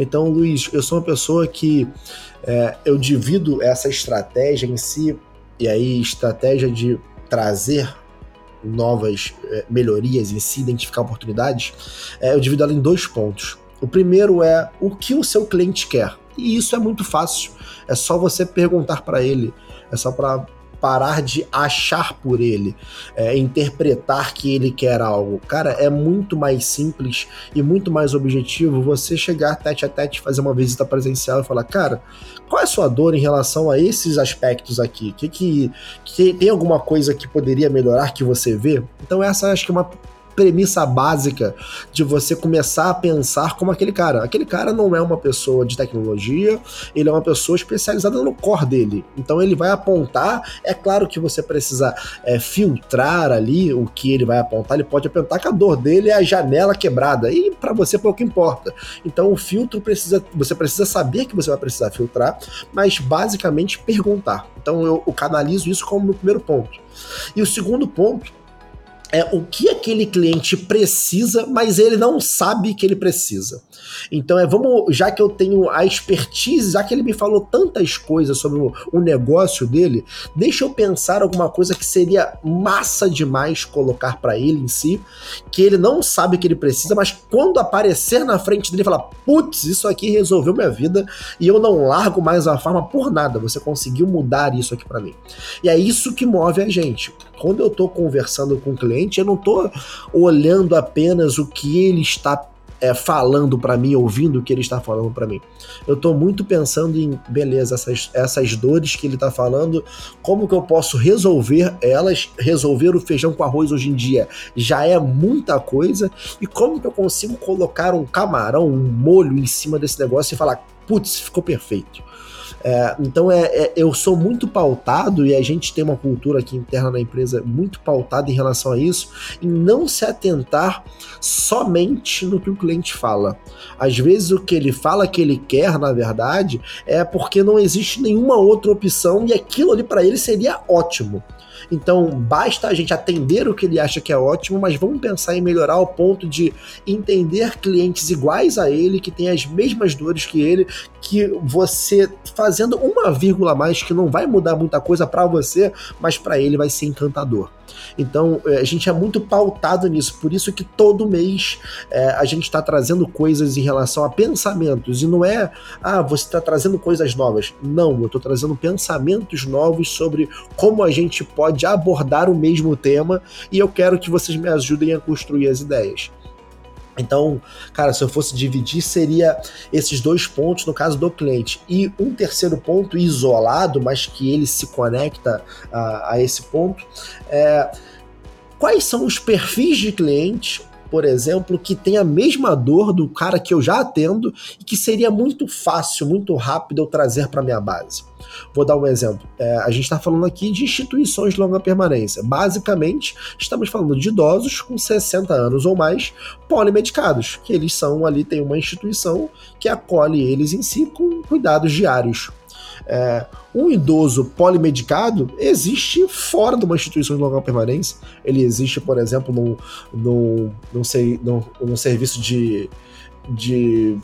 Speaker 1: Então, Luiz, eu sou uma pessoa que é, eu divido essa estratégia em si, e aí estratégia de trazer novas é, melhorias em si, identificar oportunidades, é, eu divido ela em dois pontos. O primeiro é o que o seu cliente quer. E isso é muito fácil. É só você perguntar para ele. É só para parar de achar por ele, é, interpretar que ele quer algo. Cara, é muito mais simples e muito mais objetivo você chegar tete a tete, fazer uma visita presencial e falar, cara, qual é a sua dor em relação a esses aspectos aqui? Que, que, que tem alguma coisa que poderia melhorar que você vê? Então essa acho que é uma premissa básica de você começar a pensar como aquele cara. Aquele cara não é uma pessoa de tecnologia, ele é uma pessoa especializada no core dele. Então ele vai apontar. É claro que você precisa é, filtrar ali o que ele vai apontar. Ele pode apontar que a dor dele é a janela quebrada e para você pouco importa. Então o filtro precisa, você precisa saber que você vai precisar filtrar, mas basicamente perguntar. Então eu, eu canalizo isso como meu primeiro ponto. E o segundo ponto é o que aquele cliente precisa, mas ele não sabe que ele precisa. Então é vamos, já que eu tenho a expertise, já que ele me falou tantas coisas sobre o, o negócio dele, deixa eu pensar alguma coisa que seria massa demais colocar para ele em si, que ele não sabe que ele precisa, mas quando aparecer na frente dele falar, putz, isso aqui resolveu minha vida e eu não largo mais a farma por nada. Você conseguiu mudar isso aqui para mim. E é isso que move a gente. Quando eu tô conversando com o cliente, eu não tô olhando apenas o que ele está é, falando para mim, ouvindo o que ele está falando para mim. Eu estou muito pensando em, beleza, essas, essas dores que ele está falando, como que eu posso resolver elas? Resolver o feijão com arroz hoje em dia já é muita coisa, e como que eu consigo colocar um camarão, um molho em cima desse negócio e falar, putz, ficou perfeito. É, então é, é, eu sou muito pautado e a gente tem uma cultura aqui interna na empresa muito pautada em relação a isso, em não se atentar somente no que o cliente fala. Às vezes o que ele fala que ele quer, na verdade, é porque não existe nenhuma outra opção e aquilo ali para ele seria ótimo. Então, basta a gente atender o que ele acha que é ótimo, mas vamos pensar em melhorar ao ponto de entender clientes iguais a ele, que têm as mesmas dores que ele, que você fazendo uma vírgula a mais que não vai mudar muita coisa para você, mas para ele vai ser encantador. Então é, a gente é muito pautado nisso, por isso que todo mês é, a gente está trazendo coisas em relação a pensamentos, e não é, ah, você está trazendo coisas novas. Não, eu estou trazendo pensamentos novos sobre como a gente pode abordar o mesmo tema, e eu quero que vocês me ajudem a construir as ideias. Então, cara, se eu fosse dividir, seria esses dois pontos no caso do cliente. E um terceiro ponto isolado, mas que ele se conecta a, a esse ponto, é quais são os perfis de clientes por exemplo, que tem a mesma dor do cara que eu já atendo e que seria muito fácil, muito rápido eu trazer para minha base. Vou dar um exemplo. É, a gente está falando aqui de instituições de longa permanência. Basicamente, estamos falando de idosos com 60 anos ou mais polimedicados, que eles são ali, tem uma instituição que acolhe eles em si com cuidados diários. É, um idoso polimedicado existe fora de uma instituição de longa permanência. Ele existe, por exemplo, num, num, num, num, num serviço de, de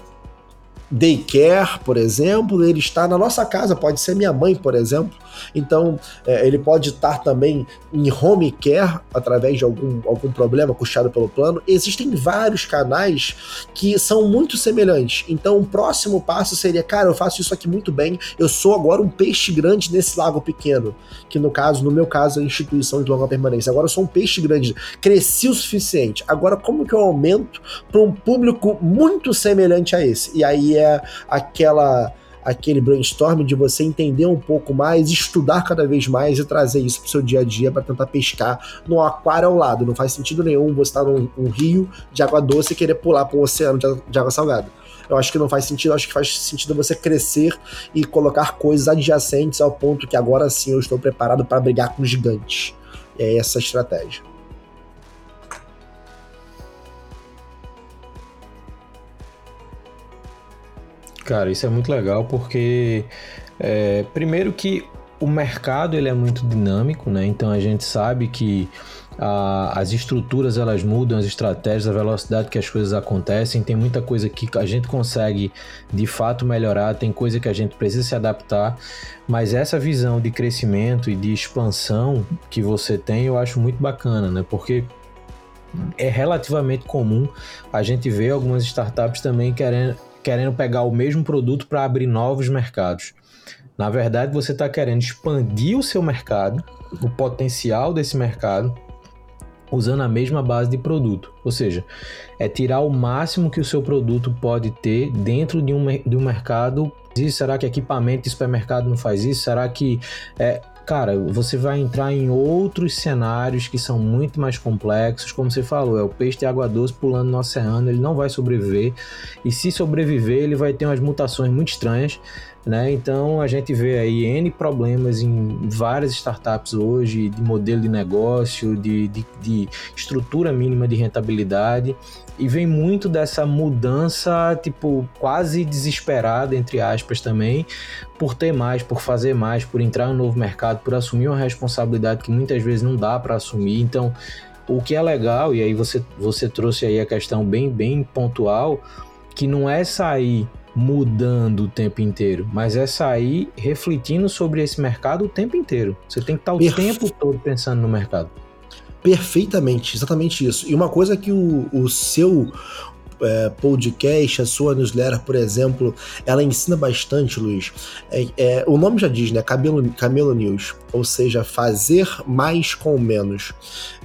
Speaker 1: daycare, por exemplo, ele está na nossa casa, pode ser minha mãe, por exemplo. Então, é, ele pode estar também em home care, através de algum, algum problema puxado pelo plano. Existem vários canais que são muito semelhantes. Então, o próximo passo seria, cara, eu faço isso aqui muito bem, eu sou agora um peixe grande nesse lago pequeno, que no caso, no meu caso, é a instituição de longa permanência. Agora eu sou um peixe grande, cresci o suficiente. Agora, como que eu aumento para um público muito semelhante a esse? E aí é aquela aquele brainstorm de você entender um pouco mais, estudar cada vez mais e trazer isso para o seu dia a dia para tentar pescar no aquário ao lado. Não faz sentido nenhum você estar num um rio de água doce e querer pular para um oceano de, de água salgada. Eu acho que não faz sentido, acho que faz sentido você crescer e colocar coisas adjacentes ao ponto que agora sim eu estou preparado para brigar com gigantes. É essa a estratégia.
Speaker 2: Cara, isso é muito legal porque, é, primeiro que o mercado ele é muito dinâmico, né? Então a gente sabe que a, as estruturas elas mudam, as estratégias, a velocidade que as coisas acontecem, tem muita coisa que a gente consegue de fato melhorar, tem coisa que a gente precisa se adaptar, mas essa visão de crescimento e de expansão que você tem, eu acho muito bacana, né? Porque é relativamente comum a gente ver algumas startups também querendo querendo pegar o mesmo produto para abrir novos mercados. Na verdade, você está querendo expandir o seu mercado, o potencial desse mercado, usando a mesma base de produto. Ou seja, é tirar o máximo que o seu produto pode ter dentro de um, de um mercado. Será que equipamento de supermercado não faz isso? Será que é, cara, você vai entrar em outros cenários que são muito mais complexos, como você falou, é o peixe de água doce pulando no oceano, ele não vai sobreviver, e se sobreviver, ele vai ter umas mutações muito estranhas, né? Então a gente vê aí N problemas em várias startups hoje, de modelo de negócio, de, de, de estrutura mínima de rentabilidade, e vem muito dessa mudança, tipo, quase desesperada, entre aspas, também, por ter mais, por fazer mais, por entrar no novo mercado, por assumir uma responsabilidade que muitas vezes não dá para assumir. Então, o que é legal, e aí você, você trouxe aí a questão bem, bem pontual, que não é sair mudando o tempo inteiro, mas é sair refletindo sobre esse mercado o tempo inteiro. Você tem que estar o Perfe... tempo todo pensando no mercado.
Speaker 1: Perfeitamente, exatamente isso. E uma coisa que o, o seu é, podcast, a sua newsletter, por exemplo, ela ensina bastante, Luiz. É, é, o nome já diz, né? Camelo, Camelo News, ou seja, fazer mais com menos.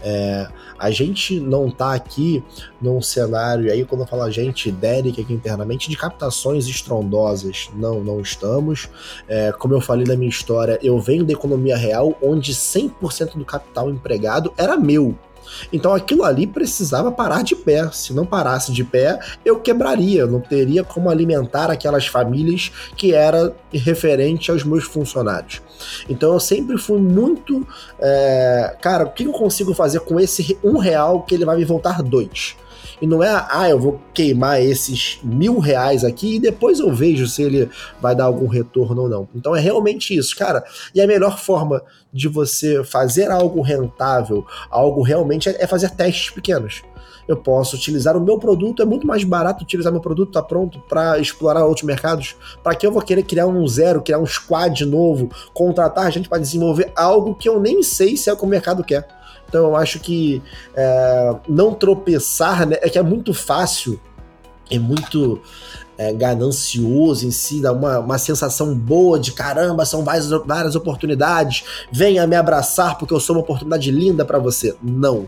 Speaker 1: É, a gente não está aqui num cenário, e aí quando eu falo a gente, Derek aqui internamente, de captações estrondosas. Não, não estamos. É, como eu falei na minha história, eu venho da economia real, onde 100% do capital empregado era meu. Então aquilo ali precisava parar de pé. Se não parasse de pé, eu quebraria, não teria como alimentar aquelas famílias que era referente aos meus funcionários. Então eu sempre fui muito. É, cara, o que eu consigo fazer com esse um real que ele vai me voltar dois? E não é, ah, eu vou queimar esses mil reais aqui e depois eu vejo se ele vai dar algum retorno ou não. Então é realmente isso, cara. E a melhor forma de você fazer algo rentável, algo realmente, é fazer testes pequenos eu posso utilizar o meu produto, é muito mais barato utilizar meu produto, tá pronto para explorar outros mercados. Para que eu vou querer criar um zero, criar um squad novo, contratar gente para desenvolver algo que eu nem sei se é o que o mercado quer. Então eu acho que é, não tropeçar, né, é que é muito fácil, é muito é, ganancioso em si, dá uma, uma sensação boa de caramba, são várias, várias oportunidades, venha me abraçar porque eu sou uma oportunidade linda para você. Não.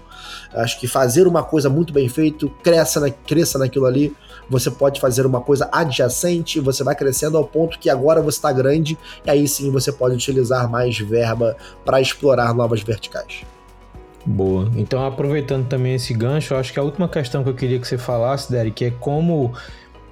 Speaker 1: Acho que fazer uma coisa muito bem feito, cresça, na, cresça naquilo ali, você pode fazer uma coisa adjacente, você vai crescendo ao ponto que agora você está grande, e aí sim você pode utilizar mais verba para explorar novas verticais.
Speaker 2: Boa. Então, aproveitando também esse gancho, acho que a última questão que eu queria que você falasse, Derek, é como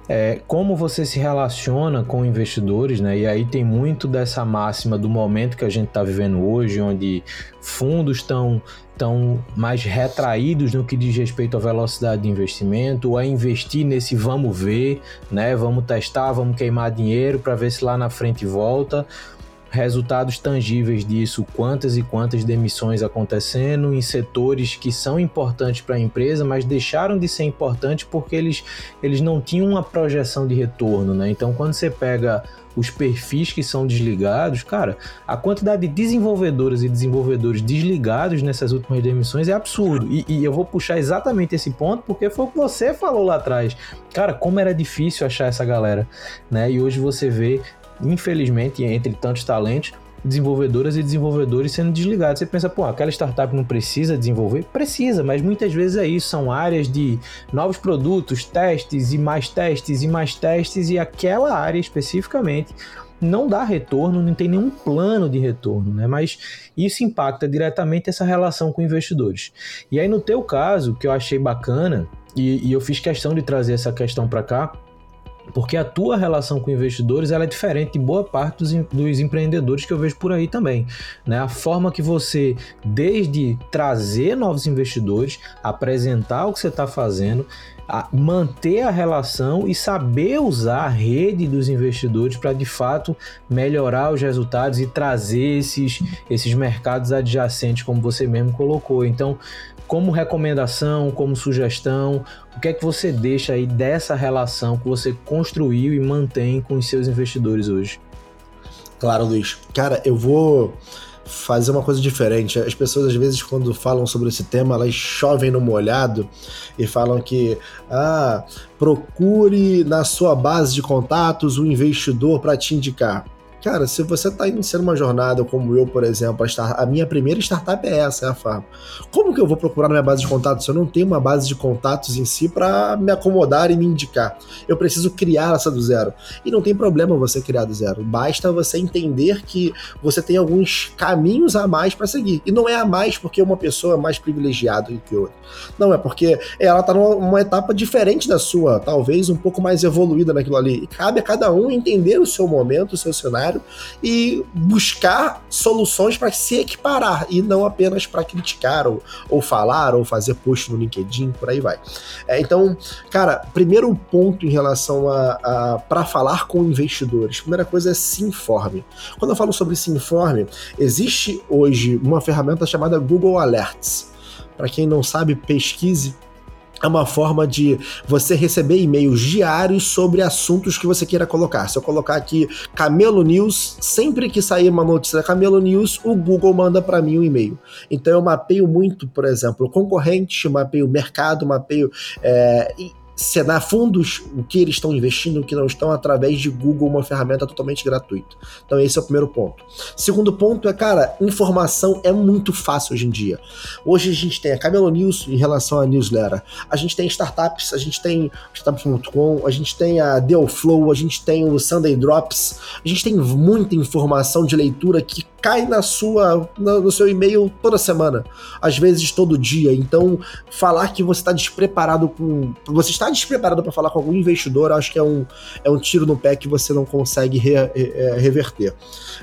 Speaker 2: é, como você se relaciona com investidores, né? E aí tem muito dessa máxima do momento que a gente está vivendo hoje, onde fundos estão tão mais retraídos no que diz respeito à velocidade de investimento, a investir nesse vamos ver, né? Vamos testar, vamos queimar dinheiro para ver se lá na frente volta resultados tangíveis disso, quantas e quantas demissões acontecendo em setores que são importantes para a empresa, mas deixaram de ser importantes porque eles, eles não tinham uma projeção de retorno, né? Então, quando você pega os perfis que são desligados, cara, a quantidade de desenvolvedores e desenvolvedores desligados nessas últimas demissões é absurdo. E, e, eu vou puxar exatamente esse ponto porque foi o que você falou lá atrás. Cara, como era difícil achar essa galera, né? E hoje você vê infelizmente, entre tantos talentos, desenvolvedoras e desenvolvedores sendo desligados. Você pensa, pô, aquela startup não precisa desenvolver? Precisa, mas muitas vezes é isso. São áreas de novos produtos, testes e mais testes e mais testes, e aquela área especificamente não dá retorno, não tem nenhum plano de retorno, né? Mas isso impacta diretamente essa relação com investidores. E aí, no teu caso, que eu achei bacana, e, e eu fiz questão de trazer essa questão para cá, porque a tua relação com investidores ela é diferente de boa parte dos, dos empreendedores que eu vejo por aí também. Né? A forma que você, desde trazer novos investidores, apresentar o que você está fazendo, a manter a relação e saber usar a rede dos investidores para de fato melhorar os resultados e trazer esses, esses mercados adjacentes, como você mesmo colocou. Então, como recomendação, como sugestão, o que é que você deixa aí dessa relação que você construiu e mantém com os seus investidores hoje?
Speaker 1: Claro, Luiz. Cara, eu vou fazer uma coisa diferente. As pessoas, às vezes, quando falam sobre esse tema, elas chovem no molhado e falam que, ah, procure na sua base de contatos um investidor para te indicar. Cara, se você está iniciando uma jornada como eu, por exemplo, a, a, minha primeira startup é essa, é a Farm. Como que eu vou procurar na minha base de contatos se eu não tenho uma base de contatos em si para me acomodar e me indicar? Eu preciso criar essa do zero. E não tem problema você criar do zero. Basta você entender que você tem alguns caminhos a mais para seguir. E não é a mais porque uma pessoa é mais privilegiada do que outra. Não, é porque ela está numa etapa diferente da sua, talvez um pouco mais evoluída naquilo ali. E cabe a cada um entender o seu momento, o seu cenário e buscar soluções para se equiparar e não apenas para criticar ou, ou falar ou fazer post no LinkedIn, por aí vai. É, então, cara, primeiro ponto em relação a, a para falar com investidores, primeira coisa é se informe. Quando eu falo sobre se informe, existe hoje uma ferramenta chamada Google Alerts. Para quem não sabe, pesquise é uma forma de você receber e-mails diários sobre assuntos que você queira colocar. Se eu colocar aqui Camelo News, sempre que sair uma notícia da Camelo News, o Google manda para mim um e-mail. Então eu mapeio muito, por exemplo, concorrente, mapeio mercado, mapeio. É, cenário, fundos, o que eles estão investindo, o que não estão, através de Google, uma ferramenta totalmente gratuita. Então, esse é o primeiro ponto. Segundo ponto é, cara, informação é muito fácil hoje em dia. Hoje a gente tem a Camelo News em relação à newsletter, a gente tem startups, a gente tem startups.com, a gente tem a Dealflow, a gente tem o Sunday Drops, a gente tem muita informação de leitura que cai na sua no, seu e-mail toda semana, às vezes todo dia. Então, falar que você está despreparado com você está despreparado para falar com algum investidor, acho que é um, é um tiro no pé que você não consegue re, re, é, reverter.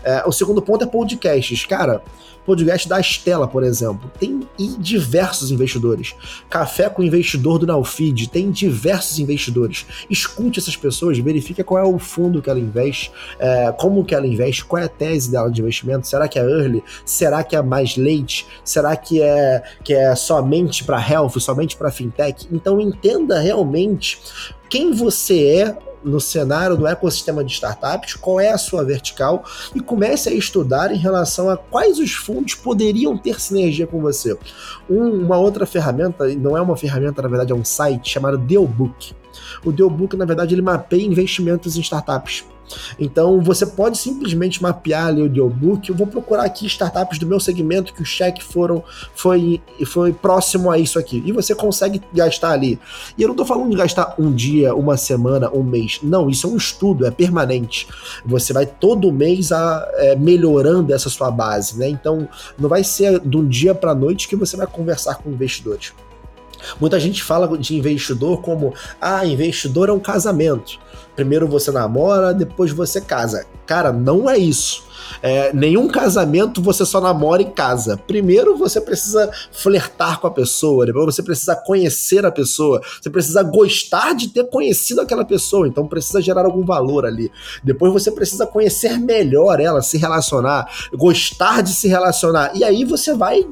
Speaker 1: É, o segundo ponto é podcasts, cara podcast da Estela, por exemplo, tem diversos investidores. Café com investidor do Nalfeed, tem diversos investidores. Escute essas pessoas, verifique qual é o fundo que ela investe, é, como que ela investe, qual é a tese dela de investimento, será que é early, será que é mais leite, será que é, que é somente para health, somente para fintech? Então entenda realmente quem você é no cenário do ecossistema de startups, qual é a sua vertical e comece a estudar em relação a quais os fundos poderiam ter sinergia com você. Um, uma outra ferramenta, não é uma ferramenta, na verdade é um site chamado Dealbook. O Dealbook, na verdade, ele mapeia investimentos em startups. Então você pode simplesmente mapear ali o dealbook. Eu vou procurar aqui startups do meu segmento que o cheque foram foi, foi próximo a isso aqui. E você consegue gastar ali. E eu não estou falando de gastar um dia, uma semana, um mês. Não, isso é um estudo, é permanente. Você vai todo mês a, é, melhorando essa sua base, né? Então não vai ser de um dia para noite que você vai conversar com investidores. Muita gente fala de investidor como ah, investidor é um casamento. Primeiro você namora, depois você casa. Cara, não é isso. É, nenhum casamento você só namora e casa. Primeiro você precisa flertar com a pessoa, depois você precisa conhecer a pessoa, você precisa gostar de ter conhecido aquela pessoa, então precisa gerar algum valor ali. Depois você precisa conhecer melhor ela, se relacionar, gostar de se relacionar. E aí você vai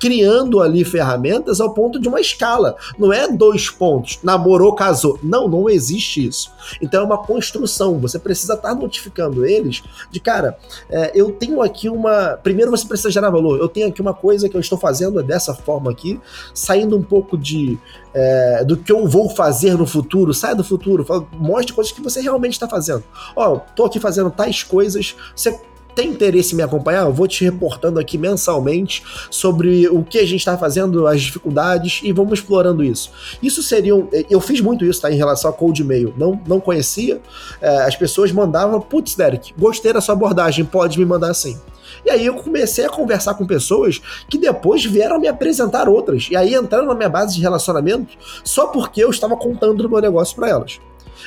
Speaker 1: criando ali ferramentas ao ponto de uma escala. Não é dois pontos, namorou, casou. Não, não existe isso. Então é uma construção. Você precisa estar notificando eles de, cara, é, eu tenho aqui uma. Primeiro você precisa gerar valor. Eu tenho aqui uma coisa que eu estou fazendo dessa forma aqui, saindo um pouco de. É, do que eu vou fazer no futuro, sai do futuro, mostre coisas que você realmente está fazendo. Ó, tô aqui fazendo tais coisas, você tem interesse em me acompanhar, eu vou te reportando aqui mensalmente sobre o que a gente está fazendo, as dificuldades e vamos explorando isso. Isso seria. Um, eu fiz muito isso, tá? Em relação a cold mail. Não, não conhecia. É, as pessoas mandavam, putz, Derek, gostei da sua abordagem, pode me mandar assim. E aí eu comecei a conversar com pessoas que depois vieram me apresentar outras. E aí entraram na minha base de relacionamento só porque eu estava contando o meu negócio para elas.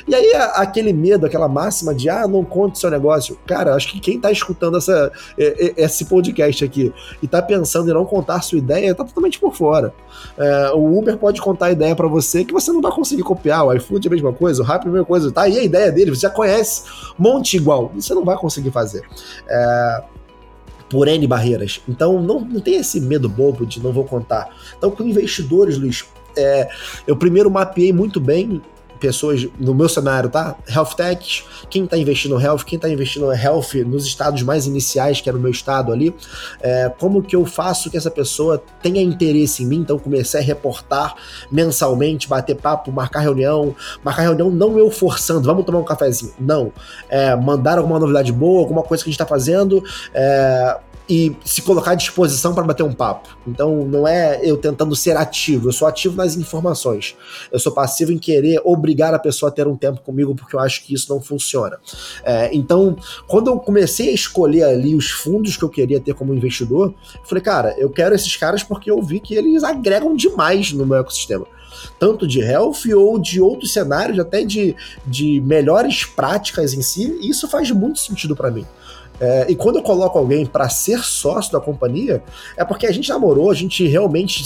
Speaker 1: E aí, aquele medo, aquela máxima de, ah, não conte seu negócio. Cara, acho que quem tá escutando essa, esse podcast aqui e tá pensando em não contar sua ideia, tá totalmente por fora. É, o Uber pode contar a ideia para você que você não vai conseguir copiar. O iFood é a mesma coisa, o Rappi é a mesma coisa. Tá aí a ideia dele, você já conhece, monte igual. Você não vai conseguir fazer. É, por N barreiras. Então, não, não tem esse medo bobo de não vou contar. Então, com investidores, Luiz, é, eu primeiro mapeei muito bem pessoas no meu cenário, tá? Health Tech, quem está investindo Health, quem está investindo Health nos estados mais iniciais, que é no meu estado ali, é, como que eu faço que essa pessoa tenha interesse em mim? Então comecei a reportar mensalmente, bater papo, marcar reunião, marcar reunião não eu forçando, vamos tomar um cafezinho, não, é, mandar alguma novidade boa, alguma coisa que a gente está fazendo, é, e se colocar à disposição para bater um papo. Então não é eu tentando ser ativo, eu sou ativo nas informações. Eu sou passivo em querer obrigar a pessoa a ter um tempo comigo porque eu acho que isso não funciona. É, então, quando eu comecei a escolher ali os fundos que eu queria ter como investidor, eu falei, cara, eu quero esses caras porque eu vi que eles agregam demais no meu ecossistema tanto de health ou de outros cenários, até de, de melhores práticas em si, e isso faz muito sentido para mim. É, e quando eu coloco alguém para ser sócio da companhia, é porque a gente namorou, a gente realmente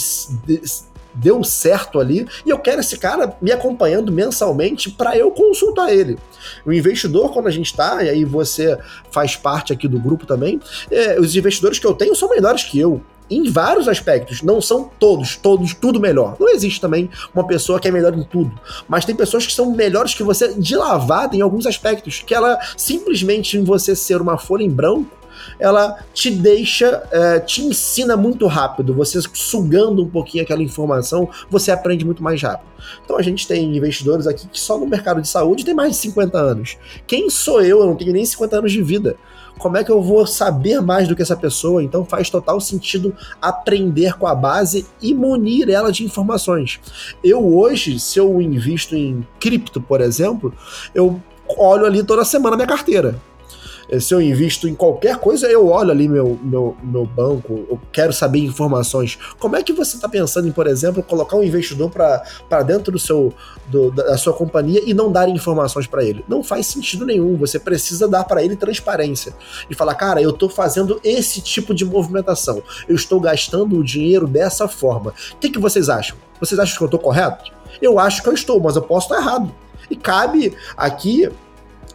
Speaker 1: deu certo ali e eu quero esse cara me acompanhando mensalmente para eu consultar ele. O investidor, quando a gente está, e aí você faz parte aqui do grupo também, é, os investidores que eu tenho são melhores que eu em vários aspectos. Não são todos, todos, tudo melhor. Não existe também uma pessoa que é melhor em tudo. Mas tem pessoas que são melhores que você de lavada em alguns aspectos. Que ela simplesmente em você ser uma folha em branco ela te deixa, é, te ensina muito rápido. Você sugando um pouquinho aquela informação, você aprende muito mais rápido. Então a gente tem investidores aqui que só no mercado de saúde tem mais de 50 anos. Quem sou eu? Eu não tenho nem 50 anos de vida como é que eu vou saber mais do que essa pessoa? Então faz total sentido aprender com a base e munir ela de informações. Eu hoje, se eu invisto em cripto, por exemplo, eu olho ali toda semana minha carteira se eu invisto em qualquer coisa, eu olho ali meu, meu, meu banco, eu quero saber informações. Como é que você está pensando em, por exemplo, colocar um investidor para dentro do seu, do, da sua companhia e não dar informações para ele? Não faz sentido nenhum. Você precisa dar para ele transparência e falar, cara, eu estou fazendo esse tipo de movimentação, eu estou gastando o dinheiro dessa forma. O que, que vocês acham? Vocês acham que eu estou correto? Eu acho que eu estou, mas eu posso estar errado. E cabe aqui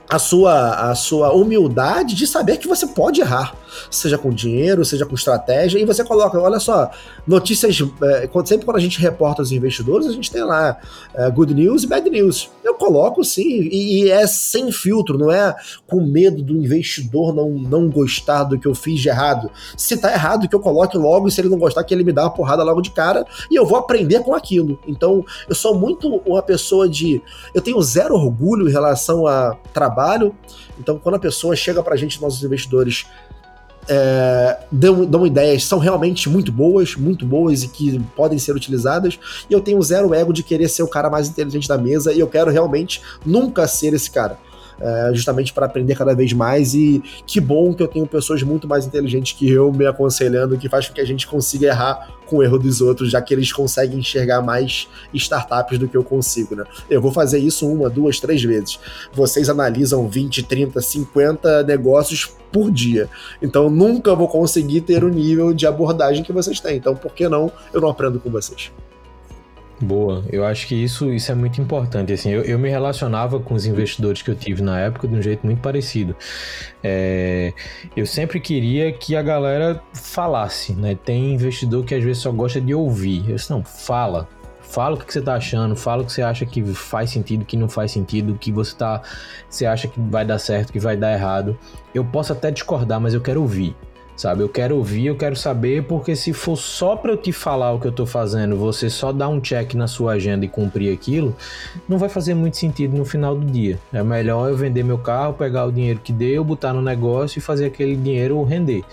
Speaker 1: a sua, a sua humildade de saber que você pode errar, seja com dinheiro, seja com estratégia, e você coloca, olha só, notícias, é, sempre quando a gente reporta os investidores, a gente tem lá é, good news e bad news. Eu coloco sim, e, e, é sem filtro, não é com medo do investidor não, não gostar do que eu fiz de errado. Se tá errado, que eu coloque logo, e se ele não gostar, que ele me dá uma porrada logo de cara, e eu vou aprender com aquilo. Então, eu sou muito uma pessoa de. Eu tenho zero orgulho em relação a trabalho. Então, quando a pessoa chega para a gente, nossos investidores, é, dão, dão, ideias, são realmente muito boas, muito boas e que podem ser utilizadas. E eu tenho zero ego de querer ser o cara mais inteligente da mesa e eu quero realmente nunca ser esse cara é, justamente para aprender cada vez mais. E que bom que eu tenho pessoas muito mais inteligentes que eu me aconselhando, que faz com que a gente consiga errar com o erro dos outros, já que eles conseguem enxergar mais startups do que eu consigo, né? Eu vou fazer isso uma, duas, três vezes. Vocês analisam 20, 30, 50 negócios por dia. Então nunca vou conseguir ter o nível de abordagem que vocês têm. Então por que não eu não aprendo com vocês?
Speaker 2: Boa, eu acho que isso, isso é muito importante. Assim, eu, eu me relacionava com os investidores que eu tive na época de um jeito muito parecido. É, eu sempre queria que a galera falasse, né? Tem investidor que às vezes só gosta de ouvir. Eu disse, não, fala, fala o que você está achando, fala o que você acha que faz sentido, que não faz sentido, que você tá, você acha que vai dar certo, que vai dar errado. Eu posso até discordar, mas eu quero ouvir sabe? Eu quero ouvir, eu quero saber, porque se for só para eu te falar o que eu tô fazendo, você só dar um check na sua agenda e cumprir aquilo, não vai fazer muito sentido no final do dia. É melhor eu vender meu carro, pegar o dinheiro que deu, botar no negócio e fazer aquele dinheiro render.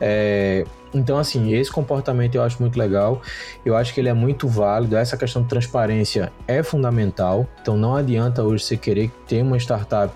Speaker 2: É, então, assim, esse comportamento eu acho muito legal. Eu acho que ele é muito válido. Essa questão de transparência é fundamental. Então, não adianta hoje você querer ter uma startup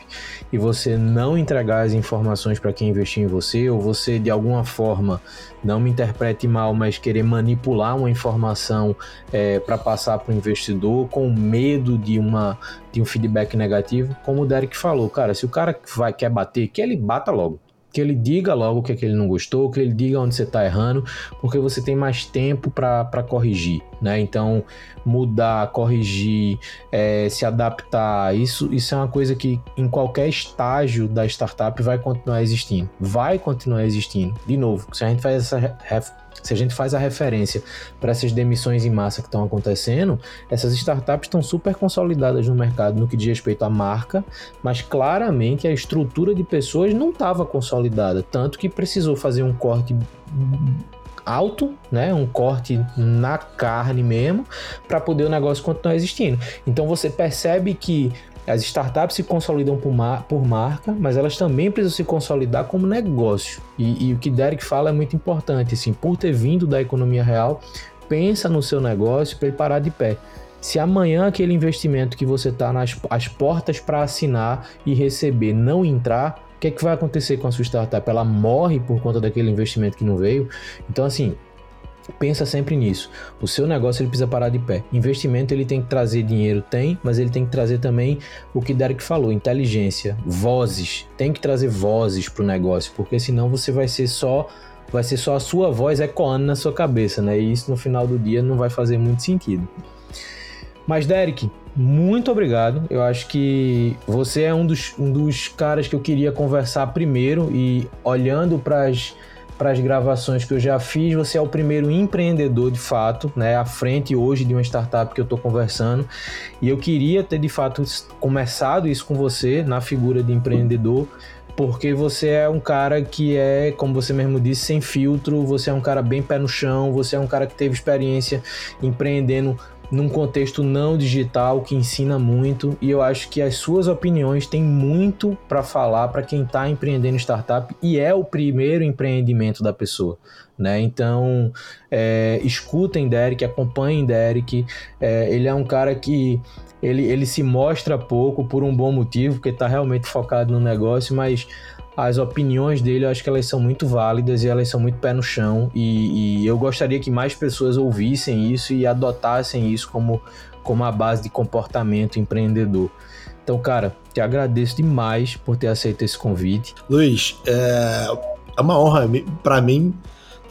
Speaker 2: e você não entregar as informações para quem investir em você, ou você, de alguma forma, não me interprete mal, mas querer manipular uma informação é, para passar para o investidor com medo de, uma, de um feedback negativo. Como o Derek falou, cara, se o cara vai, quer bater, que ele bata logo que ele diga logo o que, é que ele não gostou, que ele diga onde você está errando, porque você tem mais tempo para corrigir, né? Então, mudar, corrigir, é, se adaptar, isso, isso é uma coisa que em qualquer estágio da startup vai continuar existindo. Vai continuar existindo. De novo, se a gente faz essa se a gente faz a referência para essas demissões em massa que estão acontecendo, essas startups estão super consolidadas no mercado no que diz respeito à marca, mas claramente a estrutura de pessoas não estava consolidada, tanto que precisou fazer um corte alto, né, um corte na carne mesmo, para poder o negócio continuar existindo. Então você percebe que as startups se consolidam por, mar, por marca, mas elas também precisam se consolidar como negócio. E, e o que Derek fala é muito importante, assim, por ter vindo da economia real, pensa no seu negócio para ele parar de pé. Se amanhã aquele investimento que você está nas as portas para assinar e receber não entrar, o que, é que vai acontecer com a sua startup? Ela morre por conta daquele investimento que não veio? Então, assim, Pensa sempre nisso. O seu negócio ele precisa parar de pé. Investimento ele tem que trazer dinheiro, tem, mas ele tem que trazer também o que Derek falou, inteligência, vozes. Tem que trazer vozes para o negócio, porque senão você vai ser só vai ser só a sua voz ecoando na sua cabeça, né? E isso no final do dia não vai fazer muito sentido. Mas Derek, muito obrigado. Eu acho que você é um dos, um dos caras que eu queria conversar primeiro e olhando para as para as gravações que eu já fiz, você é o primeiro empreendedor de fato, né, à frente hoje de uma startup que eu estou conversando. E eu queria ter de fato começado isso com você na figura de empreendedor, porque você é um cara que é, como você mesmo disse, sem filtro, você é um cara bem pé no chão, você é um cara que teve experiência empreendendo num contexto não digital que ensina muito e eu acho que as suas opiniões têm muito para falar para quem está empreendendo startup e é o primeiro empreendimento da pessoa. Né? Então, é, escutem Derek, acompanhem Derek. É, ele é um cara que ele, ele se mostra pouco por um bom motivo, porque está realmente focado no negócio, mas as opiniões dele eu acho que elas são muito válidas e elas são muito pé no chão e, e, eu gostaria que mais pessoas ouvissem isso e adotassem isso como, como a base de comportamento empreendedor. Então, cara, te agradeço demais por ter aceito esse convite.
Speaker 1: Luiz, é, é uma honra para mim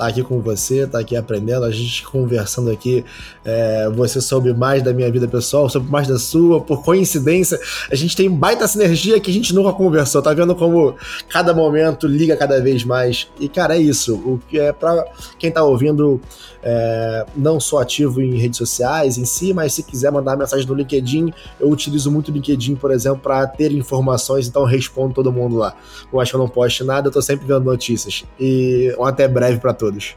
Speaker 1: tá aqui com você, tá aqui aprendendo, a gente conversando aqui. É, você soube mais da minha vida pessoal, soube mais da sua. Por coincidência, a gente tem baita sinergia que a gente nunca conversou. Tá vendo como cada momento liga cada vez mais? E, cara, é isso. O que é para quem tá ouvindo, é, não sou ativo em redes sociais em si, mas se quiser mandar mensagem no LinkedIn, eu utilizo muito o LinkedIn, por exemplo, para ter informações, então respondo todo mundo lá. Eu acho que eu não posto nada, eu tô sempre vendo notícias. E um até breve para todos todos.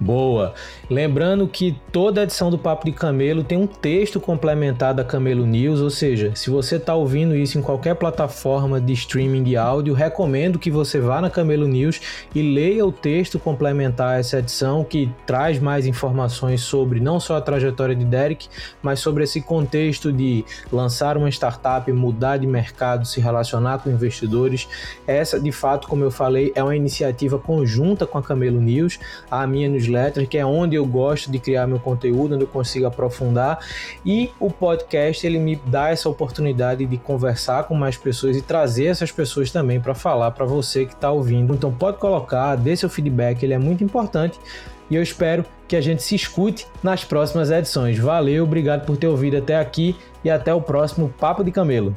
Speaker 2: Boa. Lembrando que toda edição do Papo de Camelo tem um texto complementar da Camelo News, ou seja, se você está ouvindo isso em qualquer plataforma de streaming de áudio, recomendo que você vá na Camelo News e leia o texto complementar a essa edição que traz mais informações sobre não só a trajetória de Derek, mas sobre esse contexto de lançar uma startup, mudar de mercado, se relacionar com investidores. Essa, de fato, como eu falei, é uma iniciativa conjunta com a Camelo News, a minha newsletter, que é onde eu gosto de criar meu conteúdo, onde eu consigo aprofundar. E o podcast ele me dá essa oportunidade de conversar com mais pessoas e trazer essas pessoas também para falar para você que está ouvindo. Então pode colocar, dê seu feedback, ele é muito importante. E eu espero que a gente se escute nas próximas edições. Valeu, obrigado por ter ouvido até aqui e até o próximo Papo de Camelo.